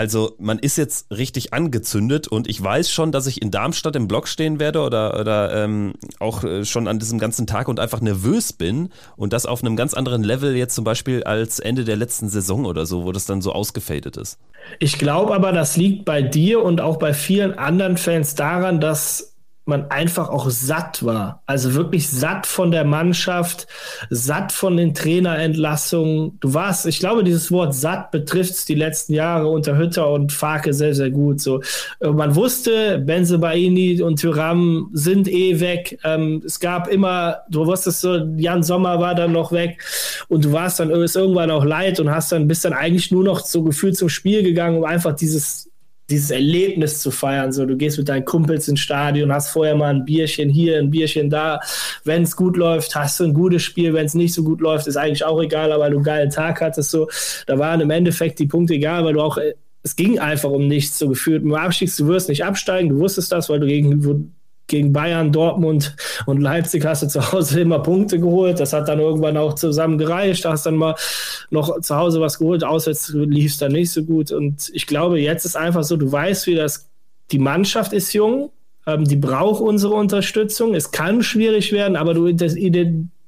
also man ist jetzt richtig angezündet und ich weiß schon, dass ich in Darmstadt im Block stehen werde oder, oder ähm, auch äh, schon an diesem ganzen Tag und einfach nervös bin und das auf einem ganz anderen Level jetzt zum Beispiel als Ende der letzten Saison oder so, wo das dann so ausgefadet ist. Ich glaube aber, das liegt bei dir und auch bei vielen anderen Fans daran, dass man einfach auch satt war. Also wirklich satt von der Mannschaft, satt von den Trainerentlassungen. Du warst, ich glaube, dieses Wort satt betrifft die letzten Jahre unter Hütter und Farke sehr, sehr gut. So, man wusste, Benzebaini und Tyram sind eh weg. Ähm, es gab immer, du wusstest so, Jan Sommer war dann noch weg und du warst dann ist irgendwann auch leid und hast dann bist dann eigentlich nur noch so gefühlt zum Spiel gegangen, um einfach dieses dieses Erlebnis zu feiern. So, du gehst mit deinen Kumpels ins Stadion, hast vorher mal ein Bierchen hier, ein Bierchen da. Wenn es gut läuft, hast du ein gutes Spiel. Wenn es nicht so gut läuft, ist eigentlich auch egal, aber du einen geilen Tag hattest. So, da waren im Endeffekt die Punkte egal, weil du auch es ging einfach um nichts so gefühlt. Im Abstieg, du wirst nicht absteigen, du wusstest das, weil du gegen gegen Bayern, Dortmund und Leipzig hast du zu Hause immer Punkte geholt. Das hat dann irgendwann auch zusammen gereicht. Da hast dann mal noch zu Hause was geholt. Auswärts lief es dann nicht so gut. Und ich glaube, jetzt ist einfach so, du weißt, wie das, die Mannschaft ist jung. Ähm, die braucht unsere Unterstützung. Es kann schwierig werden, aber du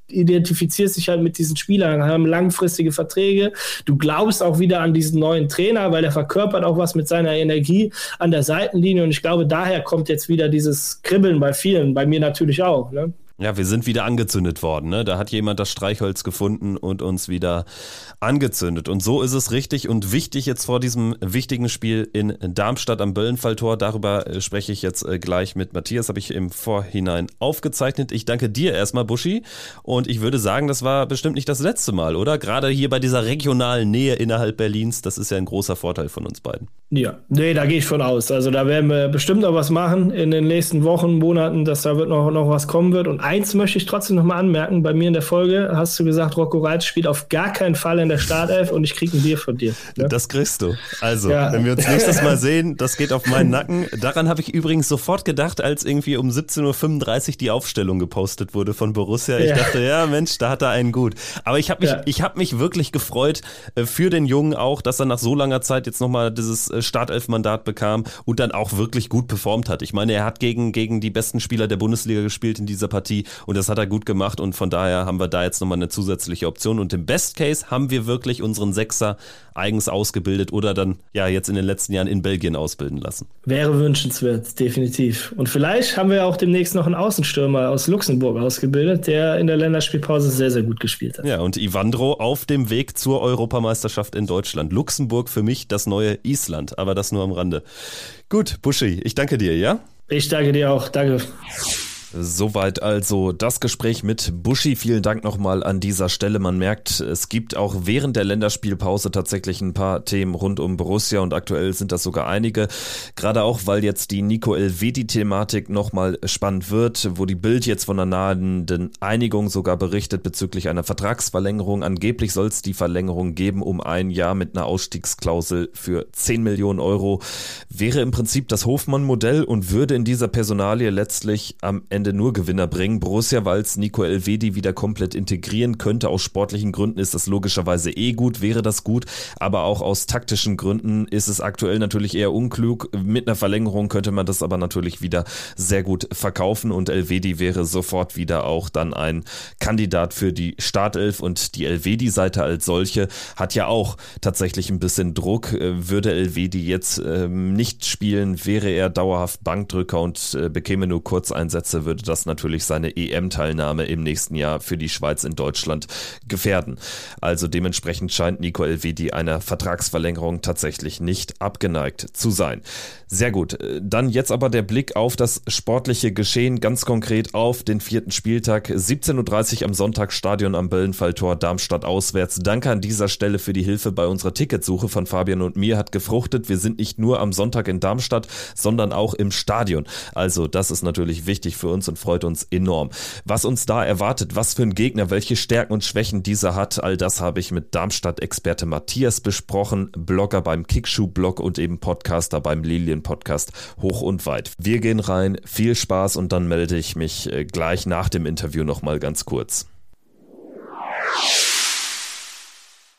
identifizierst dich halt mit diesen Spielern, haben langfristige Verträge. Du glaubst auch wieder an diesen neuen Trainer, weil er verkörpert auch was mit seiner Energie an der Seitenlinie. Und ich glaube, daher kommt jetzt wieder dieses Kribbeln bei vielen, bei mir natürlich auch. Ne? Ja, wir sind wieder angezündet worden. Ne? Da hat jemand das Streichholz gefunden und uns wieder angezündet. Und so ist es richtig und wichtig jetzt vor diesem wichtigen Spiel in Darmstadt am Böllenfalltor. Darüber äh, spreche ich jetzt äh, gleich mit Matthias, habe ich im Vorhinein aufgezeichnet. Ich danke dir erstmal, Buschi. Und ich würde sagen, das war bestimmt nicht das letzte Mal, oder? Gerade hier bei dieser regionalen Nähe innerhalb Berlins, das ist ja ein großer Vorteil von uns beiden. Ja, nee, da gehe ich von aus. Also da werden wir bestimmt noch was machen in den nächsten Wochen, Monaten, dass da wird noch, noch was kommen wird. Und eins möchte ich trotzdem noch mal anmerken. Bei mir in der Folge hast du gesagt, Rocco Reitz spielt auf gar keinen Fall in der Startelf und ich kriege ein Bier von dir. Ne? Das kriegst du. Also, ja. wenn wir uns nächstes Mal sehen, das geht auf meinen Nacken. Daran habe ich übrigens sofort gedacht, als irgendwie um 17.35 Uhr die Aufstellung gepostet wurde von Borussia. Ich ja. dachte, ja, Mensch, da hat er einen gut. Aber ich habe mich, ja. ich habe mich wirklich gefreut äh, für den Jungen auch, dass er nach so langer Zeit jetzt nochmal dieses äh, Startelf-Mandat bekam und dann auch wirklich gut performt hat. Ich meine, er hat gegen, gegen die besten Spieler der Bundesliga gespielt in dieser Partie und das hat er gut gemacht und von daher haben wir da jetzt nochmal eine zusätzliche Option und im Best Case haben wir wirklich unseren Sechser eigens ausgebildet oder dann ja jetzt in den letzten Jahren in Belgien ausbilden lassen. Wäre wünschenswert, definitiv. Und vielleicht haben wir auch demnächst noch einen Außenstürmer aus Luxemburg ausgebildet, der in der Länderspielpause sehr, sehr gut gespielt hat. Ja, und Ivandro auf dem Weg zur Europameisterschaft in Deutschland. Luxemburg für mich das neue Island, aber das nur am Rande. Gut, Buschi, ich danke dir, ja? Ich danke dir auch. Danke. Soweit also das Gespräch mit Buschi. Vielen Dank nochmal an dieser Stelle. Man merkt, es gibt auch während der Länderspielpause tatsächlich ein paar Themen rund um Borussia und aktuell sind das sogar einige. Gerade auch, weil jetzt die Nico Elvedi-Thematik nochmal spannend wird, wo die Bild jetzt von einer nahenden Einigung sogar berichtet bezüglich einer Vertragsverlängerung. Angeblich soll es die Verlängerung geben um ein Jahr mit einer Ausstiegsklausel für 10 Millionen Euro. Wäre im Prinzip das Hofmann-Modell und würde in dieser Personalie letztlich am Ende Ende nur Gewinner bringen. Borussia, weil es Nico Elvedi wieder komplett integrieren könnte. Aus sportlichen Gründen ist das logischerweise eh gut, wäre das gut. Aber auch aus taktischen Gründen ist es aktuell natürlich eher unklug. Mit einer Verlängerung könnte man das aber natürlich wieder sehr gut verkaufen und Elvedi wäre sofort wieder auch dann ein Kandidat für die Startelf und die Elvedi-Seite als solche hat ja auch tatsächlich ein bisschen Druck. Äh, würde Elvedi jetzt ähm, nicht spielen, wäre er dauerhaft Bankdrücker und äh, bekäme nur Kurzeinsätze, würde das natürlich seine EM-Teilnahme im nächsten Jahr für die Schweiz in Deutschland gefährden. Also dementsprechend scheint Nico Elvedi einer Vertragsverlängerung tatsächlich nicht abgeneigt zu sein. Sehr gut. Dann jetzt aber der Blick auf das sportliche Geschehen, ganz konkret auf den vierten Spieltag. 17.30 Uhr am Sonntag Stadion am Böllenfalltor Darmstadt auswärts. Danke an dieser Stelle für die Hilfe bei unserer Ticketsuche von Fabian und mir hat gefruchtet. Wir sind nicht nur am Sonntag in Darmstadt, sondern auch im Stadion. Also das ist natürlich wichtig für uns und freut uns enorm. Was uns da erwartet, was für ein Gegner, welche Stärken und Schwächen dieser hat, all das habe ich mit Darmstadt-Experte Matthias besprochen, Blogger beim Kickschuh-Blog und eben Podcaster beim Lilien-Podcast hoch und weit. Wir gehen rein, viel Spaß und dann melde ich mich äh, gleich nach dem Interview nochmal ganz kurz.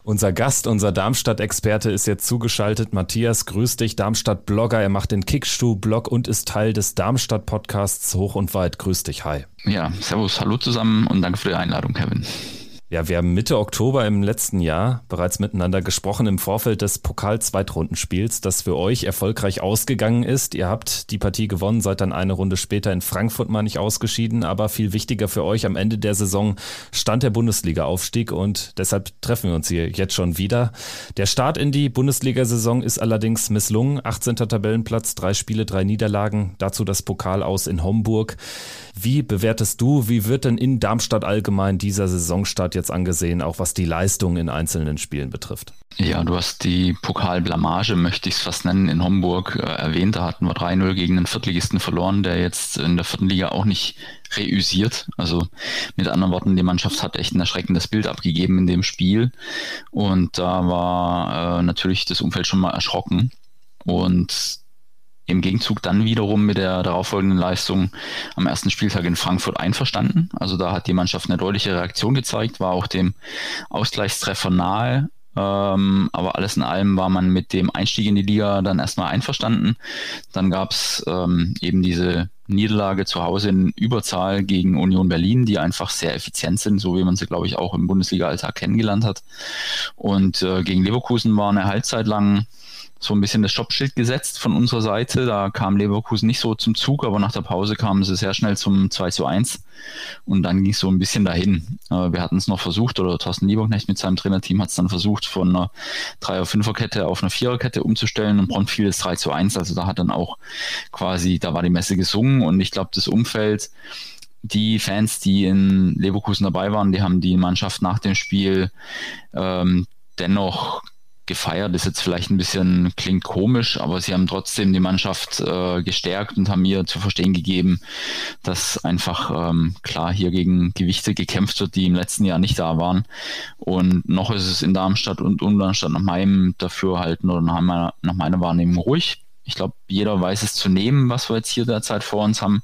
Unser Gast, unser Darmstadt-Experte ist jetzt zugeschaltet. Matthias, grüß dich, Darmstadt-Blogger. Er macht den Kickstuhl-Blog und ist Teil des Darmstadt-Podcasts Hoch und Weit. Grüß dich, hi. Ja, servus, hallo zusammen und danke für die Einladung, Kevin. Ja, wir haben Mitte Oktober im letzten Jahr bereits miteinander gesprochen im Vorfeld des Pokal-Zweitrundenspiels, das für euch erfolgreich ausgegangen ist. Ihr habt die Partie gewonnen, seid dann eine Runde später in Frankfurt mal nicht ausgeschieden, aber viel wichtiger für euch am Ende der Saison stand der Bundesliga-Aufstieg und deshalb treffen wir uns hier jetzt schon wieder. Der Start in die Bundesliga-Saison ist allerdings misslungen. 18. Tabellenplatz, drei Spiele, drei Niederlagen, dazu das Pokal aus in Homburg. Wie bewertest du, wie wird denn in Darmstadt allgemein dieser Saisonstart jetzt angesehen, auch was die Leistung in einzelnen Spielen betrifft? Ja, du hast die Pokalblamage, möchte ich es fast nennen, in Homburg äh, erwähnt. Da hatten wir 3-0 gegen einen Viertligisten verloren, der jetzt in der vierten Liga auch nicht reüsiert. Also mit anderen Worten, die Mannschaft hat echt ein erschreckendes Bild abgegeben in dem Spiel. Und da war äh, natürlich das Umfeld schon mal erschrocken. Und im Gegenzug dann wiederum mit der darauffolgenden Leistung am ersten Spieltag in Frankfurt einverstanden. Also da hat die Mannschaft eine deutliche Reaktion gezeigt, war auch dem Ausgleichstreffer nahe. Ähm, aber alles in allem war man mit dem Einstieg in die Liga dann erstmal einverstanden. Dann gab es ähm, eben diese Niederlage zu Hause in Überzahl gegen Union Berlin, die einfach sehr effizient sind, so wie man sie, glaube ich, auch im Bundesliga-Alltag kennengelernt hat. Und äh, gegen Leverkusen war eine Halbzeit lang so ein bisschen das Stoppschild gesetzt von unserer Seite. Da kam Leverkusen nicht so zum Zug, aber nach der Pause kamen sie sehr schnell zum 2 zu 1 und dann ging es so ein bisschen dahin. Wir hatten es noch versucht, oder Thorsten Lieberknecht mit seinem Trainerteam hat es dann versucht, von einer 3er-5er-Kette auf eine 4er-Kette umzustellen und prompt fiel es 3 zu 1. Also da hat dann auch quasi, da war die Messe gesungen und ich glaube, das Umfeld die Fans, die in Leverkusen dabei waren, die haben die Mannschaft nach dem Spiel ähm, dennoch gefeiert, ist jetzt vielleicht ein bisschen, klingt komisch, aber sie haben trotzdem die Mannschaft äh, gestärkt und haben mir zu verstehen gegeben, dass einfach ähm, klar hier gegen Gewichte gekämpft wird, die im letzten Jahr nicht da waren. Und noch ist es in Darmstadt und Darmstadt nach meinem Dafürhalten oder nach meiner, nach meiner Wahrnehmung ruhig ich glaube, jeder weiß es zu nehmen, was wir jetzt hier derzeit vor uns haben.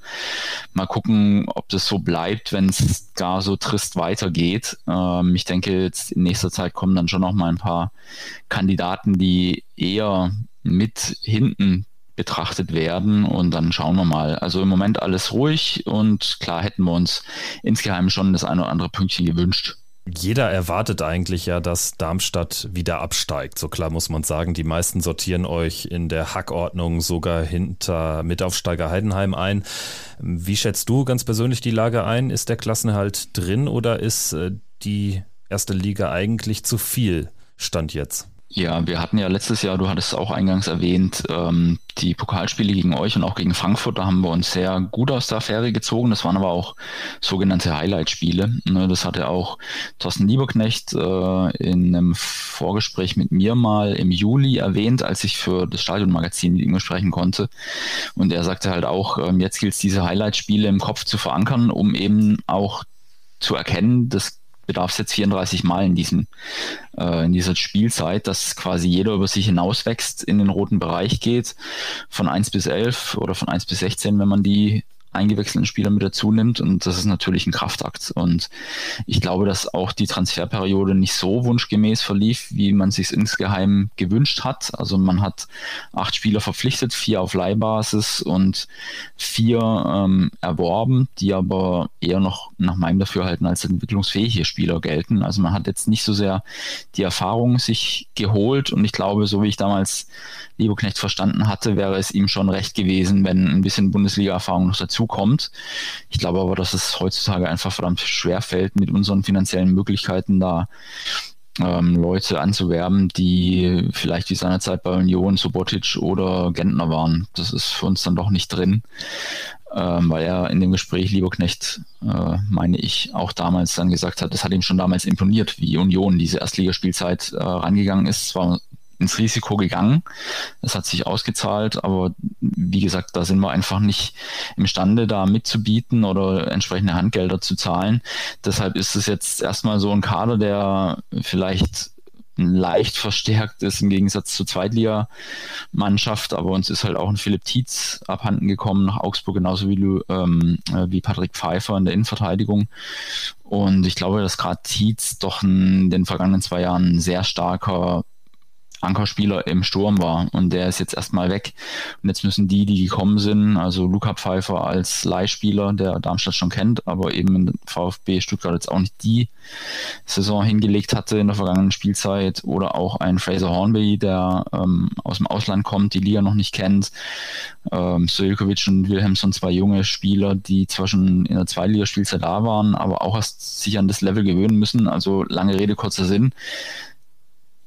Mal gucken, ob das so bleibt, wenn es gar so trist weitergeht. Ähm, ich denke, jetzt in nächster Zeit kommen dann schon noch mal ein paar Kandidaten, die eher mit hinten betrachtet werden und dann schauen wir mal. Also im Moment alles ruhig und klar hätten wir uns insgeheim schon das eine oder andere Pünktchen gewünscht jeder erwartet eigentlich ja, dass Darmstadt wieder absteigt. So klar muss man sagen, die meisten sortieren euch in der Hackordnung sogar hinter Mitaufsteiger Heidenheim ein. Wie schätzt du ganz persönlich die Lage ein? Ist der Klassenerhalt drin oder ist äh, die erste Liga eigentlich zu viel Stand jetzt? Ja, wir hatten ja letztes Jahr, du hattest es auch eingangs erwähnt, ähm, die Pokalspiele gegen euch und auch gegen Frankfurt, da haben wir uns sehr gut aus der Affäre gezogen. Das waren aber auch sogenannte Highlight-Spiele. Ne, das hatte auch Thorsten Lieberknecht äh, in einem Vorgespräch mit mir mal im Juli erwähnt, als ich für das Stadionmagazin mit ihm sprechen konnte. Und er sagte halt auch, ähm, jetzt gilt es, diese Highlight-Spiele im Kopf zu verankern, um eben auch zu erkennen, dass bedarf es jetzt 34 Mal in diesem äh, in dieser Spielzeit, dass quasi jeder über sich hinauswächst, in den roten Bereich geht, von 1 bis 11 oder von 1 bis 16, wenn man die eingewechselten Spieler mit dazu nimmt und das ist natürlich ein Kraftakt. Und ich glaube, dass auch die Transferperiode nicht so wunschgemäß verlief, wie man sich insgeheim gewünscht hat. Also man hat acht Spieler verpflichtet, vier auf Leihbasis und vier ähm, erworben, die aber eher noch nach meinem Dafürhalten als entwicklungsfähige Spieler gelten. Also man hat jetzt nicht so sehr die Erfahrung sich geholt und ich glaube, so wie ich damals Lieberknecht verstanden hatte, wäre es ihm schon recht gewesen, wenn ein bisschen Bundesliga-Erfahrung noch dazukommt. Ich glaube aber, dass es heutzutage einfach verdammt schwer fällt, mit unseren finanziellen Möglichkeiten da ähm, Leute anzuwerben, die vielleicht wie seinerzeit bei Union, Subotic oder Gentner waren. Das ist für uns dann doch nicht drin, ähm, weil er in dem Gespräch Lieberknecht, äh, meine ich, auch damals dann gesagt hat, das hat ihm schon damals imponiert, wie Union diese Erstligaspielzeit äh, rangegangen ist. Zwar ins Risiko gegangen. Es hat sich ausgezahlt, aber wie gesagt, da sind wir einfach nicht imstande, da mitzubieten oder entsprechende Handgelder zu zahlen. Deshalb ist es jetzt erstmal so ein Kader, der vielleicht leicht verstärkt ist im Gegensatz zur Zweitligamannschaft, aber uns ist halt auch ein Philipp Tietz abhanden gekommen nach Augsburg, genauso wie, ähm, wie Patrick Pfeiffer in der Innenverteidigung. Und ich glaube, dass gerade Tietz doch in den vergangenen zwei Jahren ein sehr starker Ankerspieler im Sturm war und der ist jetzt erstmal weg. Und jetzt müssen die, die gekommen sind, also Luca Pfeiffer als Leihspieler, der Darmstadt schon kennt, aber eben in VfB Stuttgart jetzt auch nicht die Saison hingelegt hatte in der vergangenen Spielzeit, oder auch ein Fraser Hornby, der ähm, aus dem Ausland kommt, die Liga noch nicht kennt. Ähm, Sojkovic und Wilhelmsson, zwei junge Spieler, die zwar schon in der Zweitligaspielzeit da waren, aber auch erst sich an das Level gewöhnen müssen. Also lange Rede, kurzer Sinn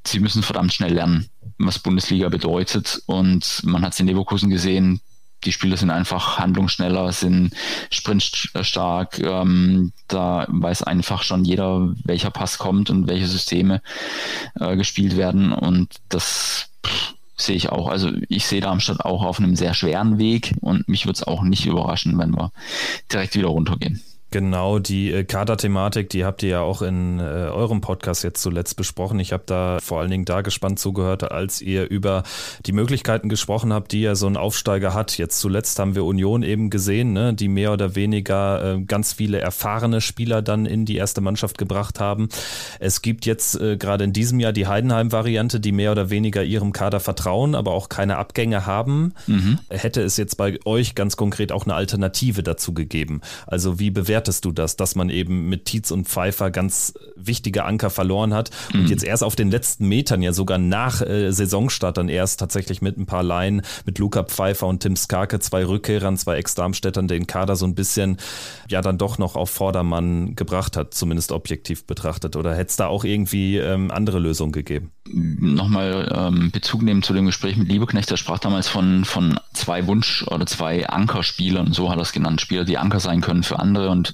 sie müssen verdammt schnell lernen, was Bundesliga bedeutet. Und man hat es in Leverkusen gesehen, die Spieler sind einfach handlungsschneller, sind sprintstark. Ähm, da weiß einfach schon jeder, welcher Pass kommt und welche Systeme äh, gespielt werden. Und das sehe ich auch. Also ich sehe Darmstadt auch auf einem sehr schweren Weg und mich würde es auch nicht überraschen, wenn wir direkt wieder runtergehen. Genau, die äh, Kader-Thematik, die habt ihr ja auch in äh, eurem Podcast jetzt zuletzt besprochen. Ich habe da vor allen Dingen da gespannt zugehört, als ihr über die Möglichkeiten gesprochen habt, die ja so ein Aufsteiger hat. Jetzt zuletzt haben wir Union eben gesehen, ne, die mehr oder weniger äh, ganz viele erfahrene Spieler dann in die erste Mannschaft gebracht haben. Es gibt jetzt äh, gerade in diesem Jahr die Heidenheim-Variante, die mehr oder weniger ihrem Kader vertrauen, aber auch keine Abgänge haben. Mhm. Hätte es jetzt bei euch ganz konkret auch eine Alternative dazu gegeben? Also wie bewertet bewertest du das, dass man eben mit Tietz und Pfeiffer ganz wichtige Anker verloren hat mhm. und jetzt erst auf den letzten Metern ja sogar nach äh, Saisonstart dann erst tatsächlich mit ein paar Laien mit Luca Pfeiffer und Tim Skarke, zwei Rückkehrern, zwei Ex-Darmstädtern den Kader so ein bisschen ja dann doch noch auf Vordermann gebracht hat, zumindest objektiv betrachtet oder hätte es da auch irgendwie ähm, andere Lösungen gegeben? Nochmal ähm, Bezug nehmen zu dem Gespräch mit Liebeknecht, der sprach damals von, von zwei Wunsch- oder zwei Ankerspielern, so hat er es genannt, Spieler, die Anker sein können für andere und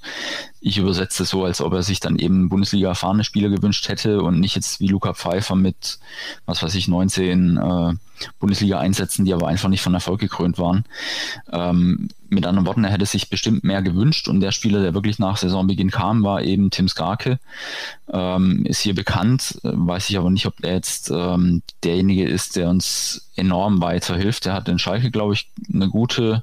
ich übersetze so, als ob er sich dann eben Bundesliga erfahrene Spieler gewünscht hätte und nicht jetzt wie Luca Pfeiffer mit, was weiß ich, 19 äh, Bundesliga-Einsätzen, die aber einfach nicht von Erfolg gekrönt waren. Ähm, mit anderen Worten, er hätte sich bestimmt mehr gewünscht und der Spieler, der wirklich nach Saisonbeginn kam, war eben Tim Skarke. Ähm, ist hier bekannt, weiß ich aber nicht, ob er jetzt ähm, derjenige ist, der uns enorm weiterhilft. Der hat in Schalke, glaube ich, eine gute,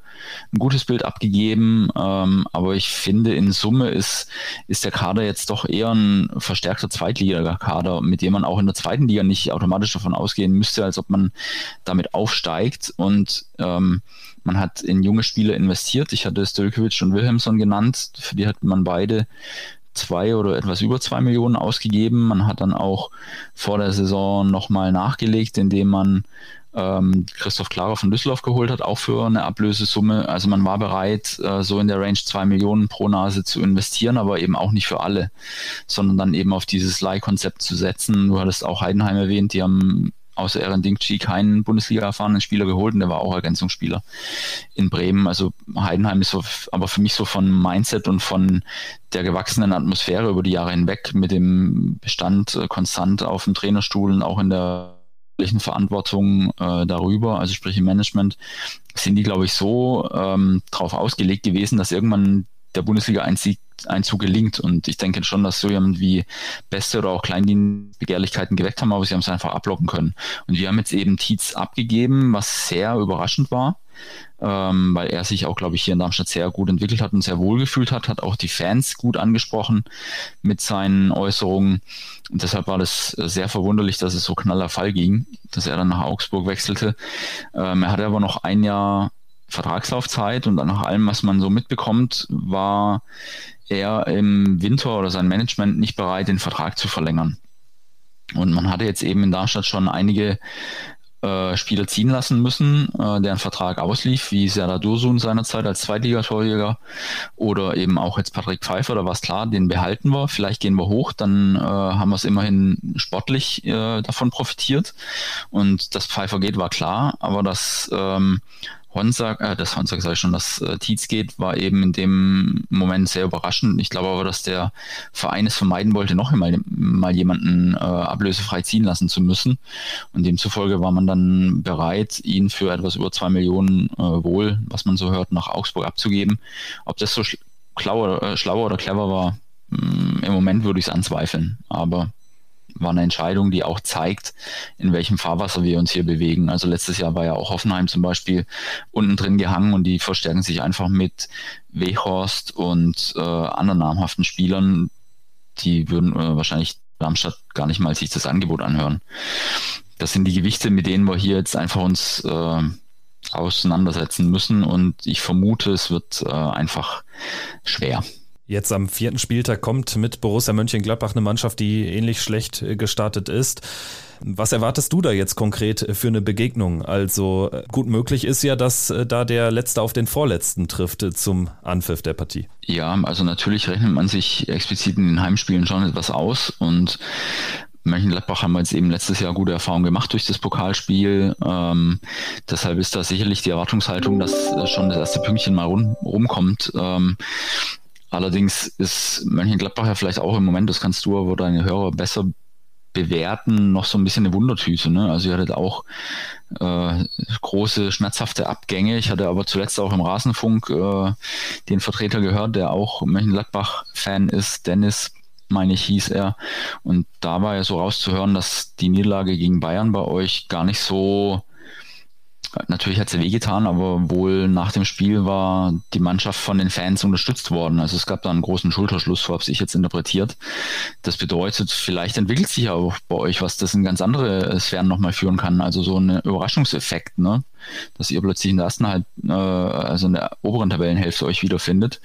ein gutes Bild abgegeben, ähm, aber ich finde, in Summe ist, ist der Kader jetzt doch eher ein verstärkter Zweitliga-Kader, mit dem man auch in der zweiten Liga nicht automatisch davon ausgehen müsste, als ob man damit aufsteigt und ähm, man hat in junge Spieler investiert. Ich hatte Stojkovic und Wilhelmsson genannt. Für die hat man beide zwei oder etwas über zwei Millionen ausgegeben. Man hat dann auch vor der Saison nochmal nachgelegt, indem man ähm, Christoph Klarer von Düsseldorf geholt hat, auch für eine Ablösesumme. Also man war bereit, äh, so in der Range zwei Millionen pro Nase zu investieren, aber eben auch nicht für alle, sondern dann eben auf dieses Leihkonzept zu setzen. Du hattest auch Heidenheim erwähnt, die haben außer Aaron Dingchi keinen Bundesliga-erfahrenen Spieler geholt und der war auch Ergänzungsspieler in Bremen. Also Heidenheim ist so, aber für mich so von Mindset und von der gewachsenen Atmosphäre über die Jahre hinweg mit dem Bestand äh, konstant auf dem Trainerstuhl und auch in der Verantwortung äh, darüber, also sprich im Management, sind die, glaube ich, so ähm, darauf ausgelegt gewesen, dass irgendwann der Bundesliga-Einzug Einzug gelingt. Und ich denke schon, dass so jemand wie Beste oder auch Kleindienstbegehrlichkeiten geweckt haben, aber sie haben es einfach ablocken können. Und wir haben jetzt eben Tietz abgegeben, was sehr überraschend war ähm, weil er sich auch, glaube ich, hier in Darmstadt sehr gut entwickelt hat und sehr wohl gefühlt hat, hat auch die Fans gut angesprochen mit seinen Äußerungen. Und deshalb war das sehr verwunderlich, dass es so knaller Fall ging, dass er dann nach Augsburg wechselte. Ähm, er hatte aber noch ein Jahr Vertragslaufzeit und nach allem, was man so mitbekommt, war er im Winter oder sein Management nicht bereit, den Vertrag zu verlängern. Und man hatte jetzt eben in Darmstadt schon einige äh, Spieler ziehen lassen müssen, äh, deren Vertrag auslief, wie Serdar Dursun seinerzeit als Zweitligatorjäger oder eben auch jetzt Patrick Pfeiffer, da war es klar, den behalten wir, vielleicht gehen wir hoch, dann äh, haben wir es immerhin sportlich äh, davon profitiert. Und dass Pfeiffer geht, war klar, aber dass ähm, Honsack, äh, das Honsack sage ich schon, das äh, Tietz geht, war eben in dem Moment sehr überraschend. Ich glaube aber, dass der Verein es vermeiden wollte, noch einmal mal jemanden äh, ablösefrei ziehen lassen zu müssen. Und demzufolge war man dann bereit, ihn für etwas über zwei Millionen äh, wohl, was man so hört, nach Augsburg abzugeben. Ob das so schlauer, äh, schlauer oder clever war, mh, mm, im Moment würde ich es anzweifeln. Aber war eine Entscheidung, die auch zeigt, in welchem Fahrwasser wir uns hier bewegen. Also letztes Jahr war ja auch Hoffenheim zum Beispiel unten drin gehangen und die verstärken sich einfach mit Wehorst und äh, anderen namhaften Spielern. Die würden äh, wahrscheinlich Darmstadt gar nicht mal sich das Angebot anhören. Das sind die Gewichte, mit denen wir hier jetzt einfach uns äh, auseinandersetzen müssen und ich vermute, es wird äh, einfach schwer. Jetzt am vierten Spieltag kommt mit Borussia Mönchengladbach eine Mannschaft, die ähnlich schlecht äh, gestartet ist. Was erwartest du da jetzt konkret äh, für eine Begegnung? Also äh, gut möglich ist ja, dass da der Letzte auf den Vorletzten trifft zum Anpfiff der Partie. Ja, also natürlich rechnet man sich explizit in den Heimspielen schon etwas aus und Mönchengladbach haben wir jetzt eben letztes Jahr gute Erfahrungen gemacht durch das Pokalspiel. Ähm, deshalb ist da sicherlich die Erwartungshaltung, dass schon das erste Pünktchen mal rum, rumkommt. Ähm, Allerdings ist Mönchengladbach ja vielleicht auch im Moment, das kannst du aber deine Hörer besser bewerten, noch so ein bisschen eine Wundertüte. Ne? Also ihr hattet auch äh, große, schmerzhafte Abgänge. Ich hatte aber zuletzt auch im Rasenfunk äh, den Vertreter gehört, der auch Mönchengladbach-Fan ist, Dennis meine ich, hieß er. Und da war ja so rauszuhören, dass die Niederlage gegen Bayern bei euch gar nicht so Natürlich hat sie wehgetan, aber wohl nach dem Spiel war die Mannschaft von den Fans unterstützt worden. Also es gab da einen großen Schulterschluss, so habe ich jetzt interpretiert. Das bedeutet, vielleicht entwickelt sich auch bei euch was, das in ganz andere Sphären nochmal führen kann. Also so ein Überraschungseffekt, ne? dass ihr plötzlich in der ersten Halb, äh, also in der oberen Tabellenhälfte euch wiederfindet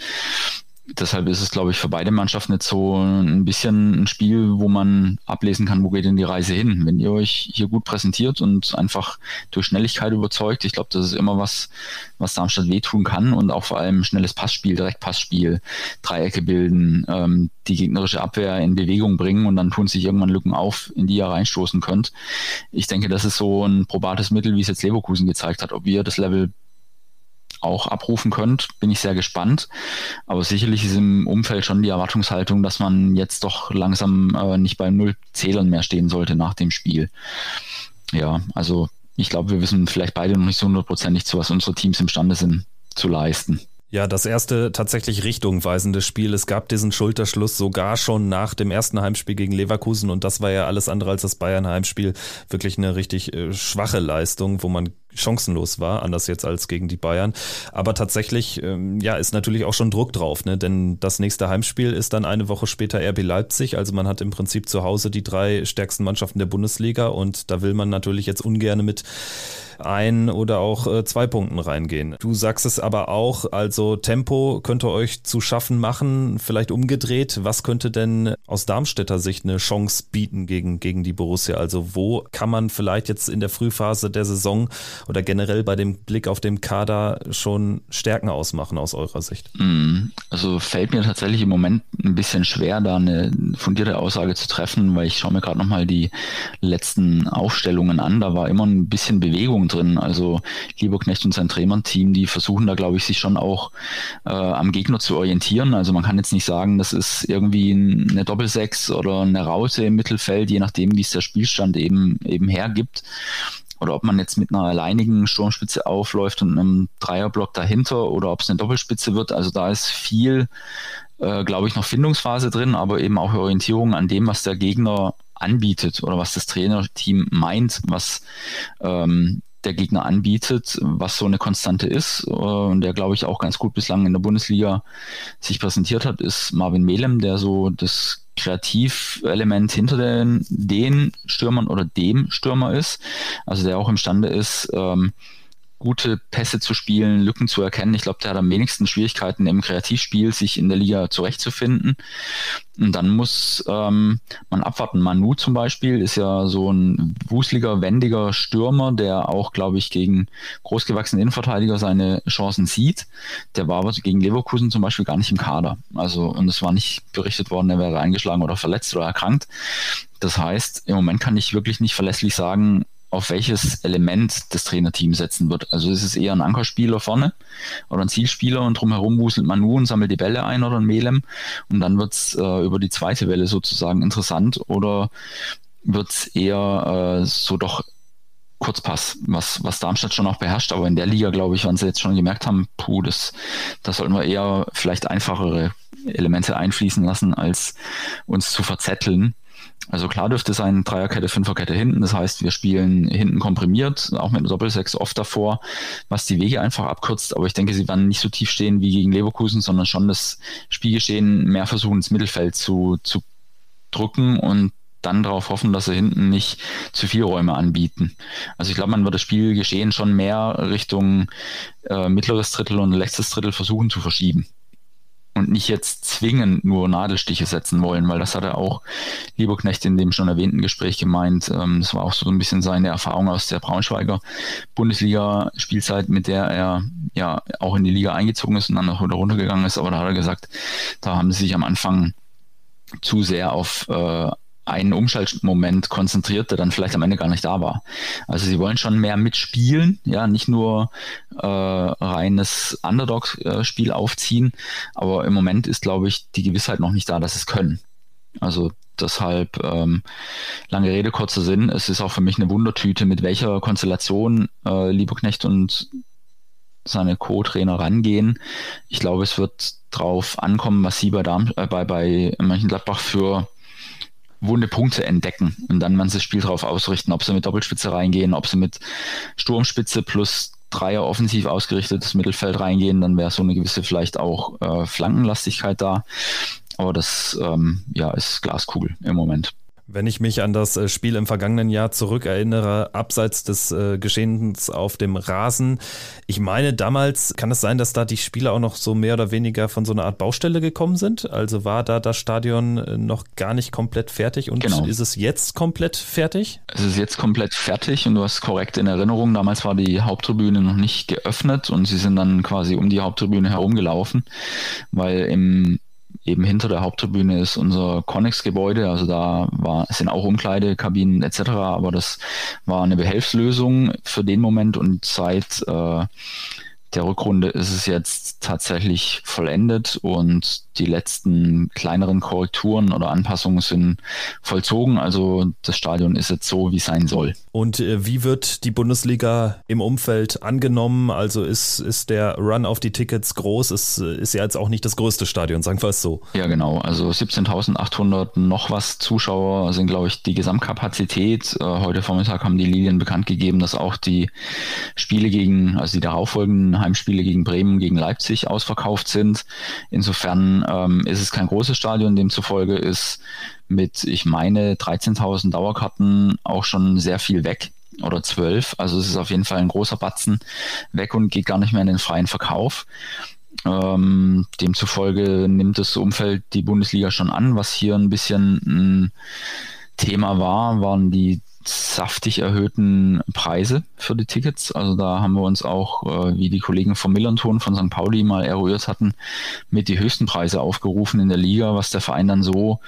deshalb ist es, glaube ich, für beide Mannschaften jetzt so ein bisschen ein Spiel, wo man ablesen kann, wo geht denn die Reise hin. Wenn ihr euch hier gut präsentiert und einfach durch Schnelligkeit überzeugt, ich glaube, das ist immer was, was Darmstadt wehtun kann und auch vor allem schnelles Passspiel, Direktpassspiel, Dreiecke bilden, ähm, die gegnerische Abwehr in Bewegung bringen und dann tun sich irgendwann Lücken auf, in die ihr reinstoßen könnt. Ich denke, das ist so ein probates Mittel, wie es jetzt Leverkusen gezeigt hat. Ob ihr das Level auch abrufen könnt, bin ich sehr gespannt. Aber sicherlich ist im Umfeld schon die Erwartungshaltung, dass man jetzt doch langsam äh, nicht bei Null Zählern mehr stehen sollte nach dem Spiel. Ja, also ich glaube, wir wissen vielleicht beide noch nicht so hundertprozentig zu, was unsere Teams imstande sind zu leisten. Ja, das erste tatsächlich richtungweisende Spiel. Es gab diesen Schulterschluss sogar schon nach dem ersten Heimspiel gegen Leverkusen und das war ja alles andere als das Bayern-Heimspiel. Wirklich eine richtig äh, schwache Leistung, wo man chancenlos war, anders jetzt als gegen die Bayern. Aber tatsächlich, ähm, ja, ist natürlich auch schon Druck drauf, ne? denn das nächste Heimspiel ist dann eine Woche später RB Leipzig. Also man hat im Prinzip zu Hause die drei stärksten Mannschaften der Bundesliga und da will man natürlich jetzt ungern mit ein oder auch äh, zwei Punkten reingehen. Du sagst es aber auch, also Tempo könnte euch zu schaffen machen, vielleicht umgedreht. Was könnte denn aus Darmstädter Sicht eine Chance bieten gegen, gegen die Borussia? Also wo kann man vielleicht jetzt in der Frühphase der Saison oder generell bei dem Blick auf den Kader schon Stärken ausmachen aus eurer Sicht? Mm, also fällt mir tatsächlich im Moment ein bisschen schwer, da eine fundierte Aussage zu treffen, weil ich schaue mir gerade nochmal die letzten Aufstellungen an. Da war immer ein bisschen Bewegung drin. Also Lieberknecht und sein Trainerteam, die versuchen da, glaube ich, sich schon auch äh, am Gegner zu orientieren. Also man kann jetzt nicht sagen, das ist irgendwie eine Doppelsechs oder eine Raute im Mittelfeld, je nachdem, wie es der Spielstand eben, eben hergibt. Oder ob man jetzt mit einer alleinigen Sturmspitze aufläuft und einem Dreierblock dahinter oder ob es eine Doppelspitze wird. Also da ist viel, äh, glaube ich, noch Findungsphase drin, aber eben auch Orientierung an dem, was der Gegner anbietet oder was das Trainerteam meint, was ähm, der Gegner anbietet, was so eine Konstante ist äh, und der, glaube ich, auch ganz gut bislang in der Bundesliga sich präsentiert hat, ist Marvin Melem, der so das Kreativelement hinter den, den Stürmern oder dem Stürmer ist, also der auch imstande ist, ähm, gute Pässe zu spielen, Lücken zu erkennen. Ich glaube, der hat am wenigsten Schwierigkeiten im Kreativspiel, sich in der Liga zurechtzufinden. Und dann muss ähm, man abwarten. Manu zum Beispiel ist ja so ein wuseliger, wendiger Stürmer, der auch, glaube ich, gegen großgewachsene Innenverteidiger seine Chancen sieht. Der war aber gegen Leverkusen zum Beispiel gar nicht im Kader. Also, und es war nicht berichtet worden, er wäre eingeschlagen oder verletzt oder erkrankt. Das heißt, im Moment kann ich wirklich nicht verlässlich sagen, auf welches Element das Trainerteam setzen wird. Also ist es eher ein Ankerspieler vorne oder ein Zielspieler und drumherum wuselt man nur und sammelt die Bälle ein oder ein Melem und dann wird es äh, über die zweite Welle sozusagen interessant oder wird es eher äh, so doch Kurzpass, was, was Darmstadt schon auch beherrscht, aber in der Liga, glaube ich, wenn sie jetzt schon gemerkt haben, puh, das, das sollten wir eher vielleicht einfachere Elemente einfließen lassen, als uns zu verzetteln. Also klar dürfte es ein Dreierkette, Fünferkette hinten. Das heißt, wir spielen hinten komprimiert, auch mit einem Doppelsechs oft davor, was die Wege einfach abkürzt. Aber ich denke, sie werden nicht so tief stehen wie gegen Leverkusen, sondern schon das Spielgeschehen mehr versuchen, ins Mittelfeld zu, zu drücken und dann darauf hoffen, dass sie hinten nicht zu viel Räume anbieten. Also ich glaube, man wird das Spielgeschehen schon mehr Richtung äh, mittleres Drittel und letztes Drittel versuchen zu verschieben und nicht jetzt zwingend nur Nadelstiche setzen wollen, weil das hat er auch Lieberknecht in dem schon erwähnten Gespräch gemeint. Ähm, das war auch so ein bisschen seine Erfahrung aus der Braunschweiger Bundesliga-Spielzeit, mit der er ja auch in die Liga eingezogen ist und dann noch wieder runtergegangen ist. Aber da hat er gesagt, da haben sie sich am Anfang zu sehr auf äh, einen Umschaltmoment konzentriert, der dann vielleicht am Ende gar nicht da war. Also sie wollen schon mehr mitspielen, ja, nicht nur äh, reines Underdog-Spiel aufziehen, aber im Moment ist, glaube ich, die Gewissheit noch nicht da, dass es können. Also deshalb ähm, lange Rede, kurzer Sinn. Es ist auch für mich eine Wundertüte, mit welcher Konstellation äh, Lieberknecht und seine Co-Trainer rangehen. Ich glaube, es wird drauf ankommen, was sie bei, Darm äh, bei, bei Mönchengladbach für wunde Punkte entdecken und dann man das Spiel darauf ausrichten, ob sie mit Doppelspitze reingehen, ob sie mit Sturmspitze plus Dreier offensiv ausgerichtetes Mittelfeld reingehen, dann wäre so eine gewisse vielleicht auch äh, Flankenlastigkeit da. Aber das ähm, ja, ist Glaskugel im Moment. Wenn ich mich an das äh, Spiel im vergangenen Jahr zurückerinnere, abseits des äh, Geschehens auf dem Rasen, ich meine, damals kann es sein, dass da die Spieler auch noch so mehr oder weniger von so einer Art Baustelle gekommen sind. Also war da das Stadion äh, noch gar nicht komplett fertig und genau. ist es jetzt komplett fertig? Es ist jetzt komplett fertig und du hast korrekt in Erinnerung, damals war die Haupttribüne noch nicht geöffnet und sie sind dann quasi um die Haupttribüne herumgelaufen, weil im eben hinter der Haupttribüne ist unser Connex-Gebäude, also da war, sind auch Umkleidekabinen etc., aber das war eine Behelfslösung für den Moment und seit äh, der Rückrunde ist es jetzt tatsächlich vollendet und die letzten kleineren Korrekturen oder Anpassungen sind vollzogen. Also das Stadion ist jetzt so, wie es sein soll. Und äh, wie wird die Bundesliga im Umfeld angenommen? Also ist, ist der Run auf die Tickets groß? Es ist ja jetzt auch nicht das größte Stadion, sagen wir es so. Ja, genau. Also 17.800 noch was Zuschauer sind, glaube ich, die Gesamtkapazität. Äh, heute Vormittag haben die Lilien bekannt gegeben, dass auch die Spiele gegen, also die darauffolgenden Heimspiele gegen Bremen, gegen Leipzig ausverkauft sind. Insofern ähm, ist es kein großes Stadion, demzufolge ist mit, ich meine, 13.000 Dauerkarten auch schon sehr viel weg oder 12. Also es ist auf jeden Fall ein großer Batzen weg und geht gar nicht mehr in den freien Verkauf. Ähm, demzufolge nimmt das Umfeld die Bundesliga schon an. Was hier ein bisschen ein Thema war, waren die saftig erhöhten Preise für die Tickets. Also da haben wir uns auch, äh, wie die Kollegen vom Millanton von St. Pauli mal eruiert hatten, mit die höchsten Preise aufgerufen in der Liga, was der Verein dann so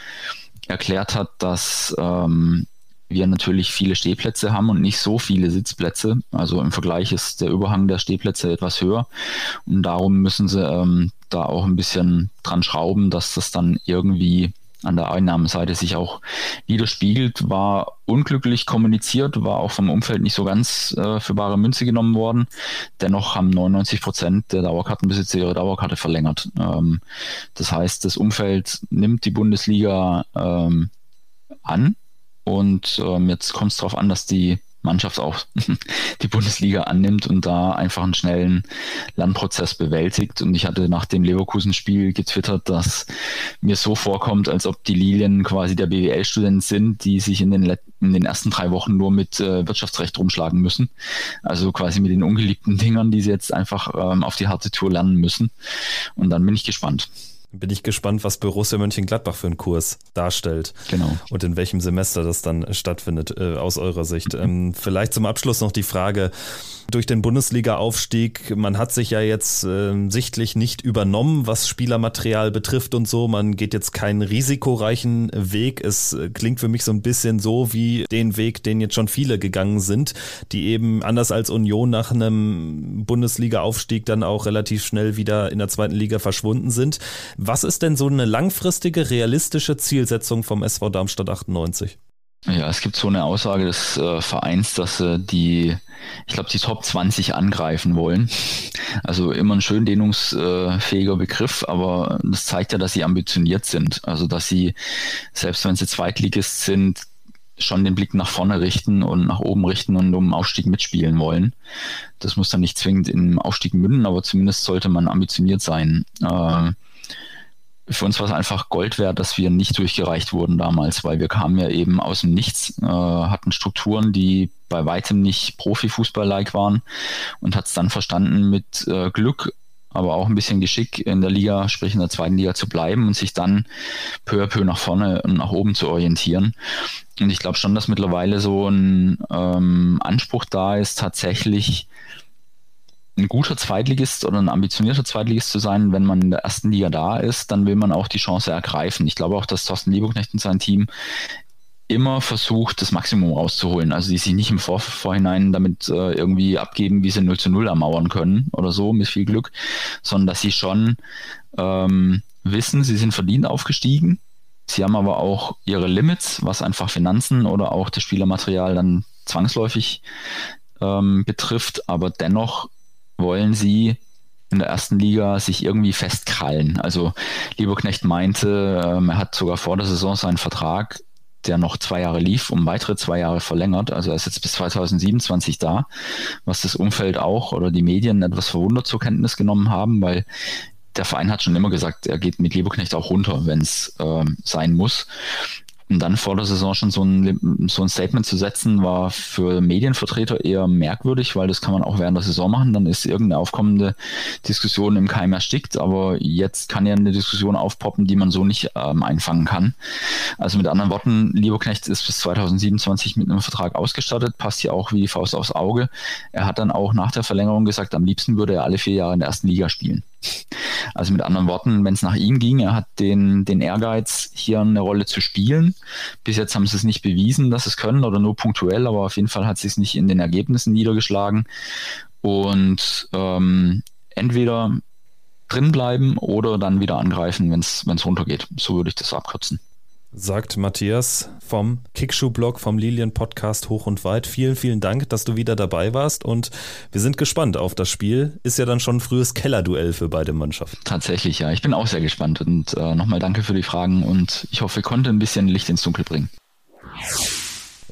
erklärt hat, dass ähm, wir natürlich viele Stehplätze haben und nicht so viele Sitzplätze. Also im Vergleich ist der Überhang der Stehplätze etwas höher und darum müssen sie ähm, da auch ein bisschen dran schrauben, dass das dann irgendwie an der Einnahmenseite sich auch widerspiegelt, war unglücklich kommuniziert, war auch vom Umfeld nicht so ganz äh, für bare Münze genommen worden. Dennoch haben 99 Prozent der Dauerkartenbesitzer ihre Dauerkarte verlängert. Ähm, das heißt, das Umfeld nimmt die Bundesliga ähm, an und ähm, jetzt kommt es darauf an, dass die Mannschaft auch die Bundesliga annimmt und da einfach einen schnellen Lernprozess bewältigt. Und ich hatte nach dem Leverkusen-Spiel getwittert, dass mir so vorkommt, als ob die Lilien quasi der BWL-Student sind, die sich in den, in den ersten drei Wochen nur mit äh, Wirtschaftsrecht rumschlagen müssen. Also quasi mit den ungeliebten Dingern, die sie jetzt einfach ähm, auf die harte Tour lernen müssen. Und dann bin ich gespannt bin ich gespannt, was Borussia Mönchengladbach für einen Kurs darstellt. Genau. Und in welchem Semester das dann stattfindet, äh, aus eurer Sicht. Ähm, vielleicht zum Abschluss noch die Frage, durch den Bundesliga-Aufstieg, man hat sich ja jetzt äh, sichtlich nicht übernommen, was Spielermaterial betrifft und so. Man geht jetzt keinen risikoreichen Weg. Es äh, klingt für mich so ein bisschen so wie den Weg, den jetzt schon viele gegangen sind, die eben anders als Union nach einem Bundesliga-Aufstieg dann auch relativ schnell wieder in der zweiten Liga verschwunden sind. Was ist denn so eine langfristige, realistische Zielsetzung vom SV Darmstadt 98? Ja, es gibt so eine Aussage des äh, Vereins, dass äh, die, ich glaube, die Top 20 angreifen wollen. Also immer ein schön dehnungsfähiger Begriff, aber das zeigt ja, dass sie ambitioniert sind. Also dass sie, selbst wenn sie Zweitligist sind, schon den Blick nach vorne richten und nach oben richten und um Aufstieg mitspielen wollen. Das muss dann nicht zwingend im Aufstieg münden, aber zumindest sollte man ambitioniert sein. Äh, für uns war es einfach Gold wert, dass wir nicht durchgereicht wurden damals, weil wir kamen ja eben aus dem Nichts, äh, hatten Strukturen, die bei weitem nicht Profifußball-like waren und hat es dann verstanden, mit äh, Glück, aber auch ein bisschen Geschick in der Liga, sprich in der zweiten Liga zu bleiben und sich dann peu à peu nach vorne und nach oben zu orientieren. Und ich glaube schon, dass mittlerweile so ein ähm, Anspruch da ist, tatsächlich ein guter Zweitligist oder ein ambitionierter Zweitligist zu sein, wenn man in der ersten Liga da ist, dann will man auch die Chance ergreifen. Ich glaube auch, dass Thorsten Liebknecht und sein Team immer versucht, das Maximum rauszuholen. Also die sich nicht im Vor Vorhinein damit äh, irgendwie abgeben, wie sie 0 zu 0 ermauern können oder so, mit viel Glück, sondern dass sie schon ähm, wissen, sie sind verdient aufgestiegen. Sie haben aber auch ihre Limits, was einfach Finanzen oder auch das Spielermaterial dann zwangsläufig ähm, betrifft, aber dennoch wollen sie in der ersten Liga sich irgendwie festkrallen. Also Lieberknecht meinte, ähm, er hat sogar vor der Saison seinen Vertrag, der noch zwei Jahre lief, um weitere zwei Jahre verlängert. Also er ist jetzt bis 2027 da, was das Umfeld auch oder die Medien etwas verwundert zur Kenntnis genommen haben, weil der Verein hat schon immer gesagt, er geht mit Lieberknecht auch runter, wenn es äh, sein muss. Und dann vor der Saison schon so ein, so ein Statement zu setzen, war für Medienvertreter eher merkwürdig, weil das kann man auch während der Saison machen. Dann ist irgendeine aufkommende Diskussion im Keim erstickt, aber jetzt kann ja eine Diskussion aufpoppen, die man so nicht ähm, einfangen kann. Also mit anderen Worten, Lieberknecht ist bis 2027 mit einem Vertrag ausgestattet, passt hier auch wie die Faust aufs Auge. Er hat dann auch nach der Verlängerung gesagt, am liebsten würde er alle vier Jahre in der ersten Liga spielen. Also mit anderen Worten, wenn es nach ihm ging, er hat den, den Ehrgeiz, hier eine Rolle zu spielen. Bis jetzt haben sie es nicht bewiesen, dass es können oder nur punktuell, aber auf jeden Fall hat sie es nicht in den Ergebnissen niedergeschlagen. Und ähm, entweder drin bleiben oder dann wieder angreifen, wenn es runtergeht. So würde ich das abkürzen sagt Matthias vom Kickschuh-Blog, vom Lilien-Podcast Hoch und Weit. Vielen, vielen Dank, dass du wieder dabei warst und wir sind gespannt auf das Spiel. Ist ja dann schon ein frühes Kellerduell für beide Mannschaften. Tatsächlich, ja. Ich bin auch sehr gespannt und äh, nochmal danke für die Fragen und ich hoffe, ich konnte ein bisschen Licht ins Dunkel bringen.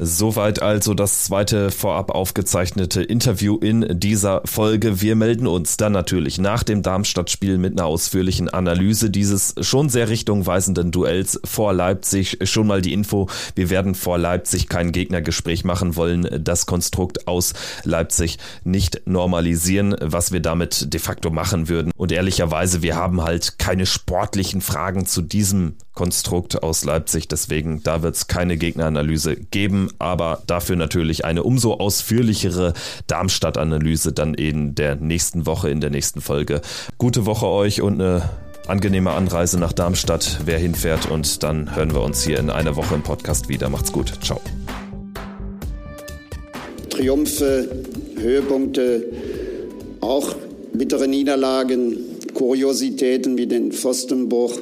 Soweit also das zweite vorab aufgezeichnete Interview in dieser Folge. Wir melden uns dann natürlich nach dem Darmstadt-Spiel mit einer ausführlichen Analyse dieses schon sehr richtungweisenden Duells vor Leipzig. Schon mal die Info, wir werden vor Leipzig kein Gegnergespräch machen wollen, das Konstrukt aus Leipzig nicht normalisieren, was wir damit de facto machen würden. Und ehrlicherweise, wir haben halt keine sportlichen Fragen zu diesem Konstrukt aus Leipzig. Deswegen, da wird es keine Gegneranalyse geben, aber dafür natürlich eine umso ausführlichere Darmstadt-Analyse dann in der nächsten Woche, in der nächsten Folge. Gute Woche euch und eine angenehme Anreise nach Darmstadt, wer hinfährt. Und dann hören wir uns hier in einer Woche im Podcast wieder. Macht's gut. Ciao. Triumphe, Höhepunkte, auch bittere Niederlagen, Kuriositäten wie den Pfostenbruch.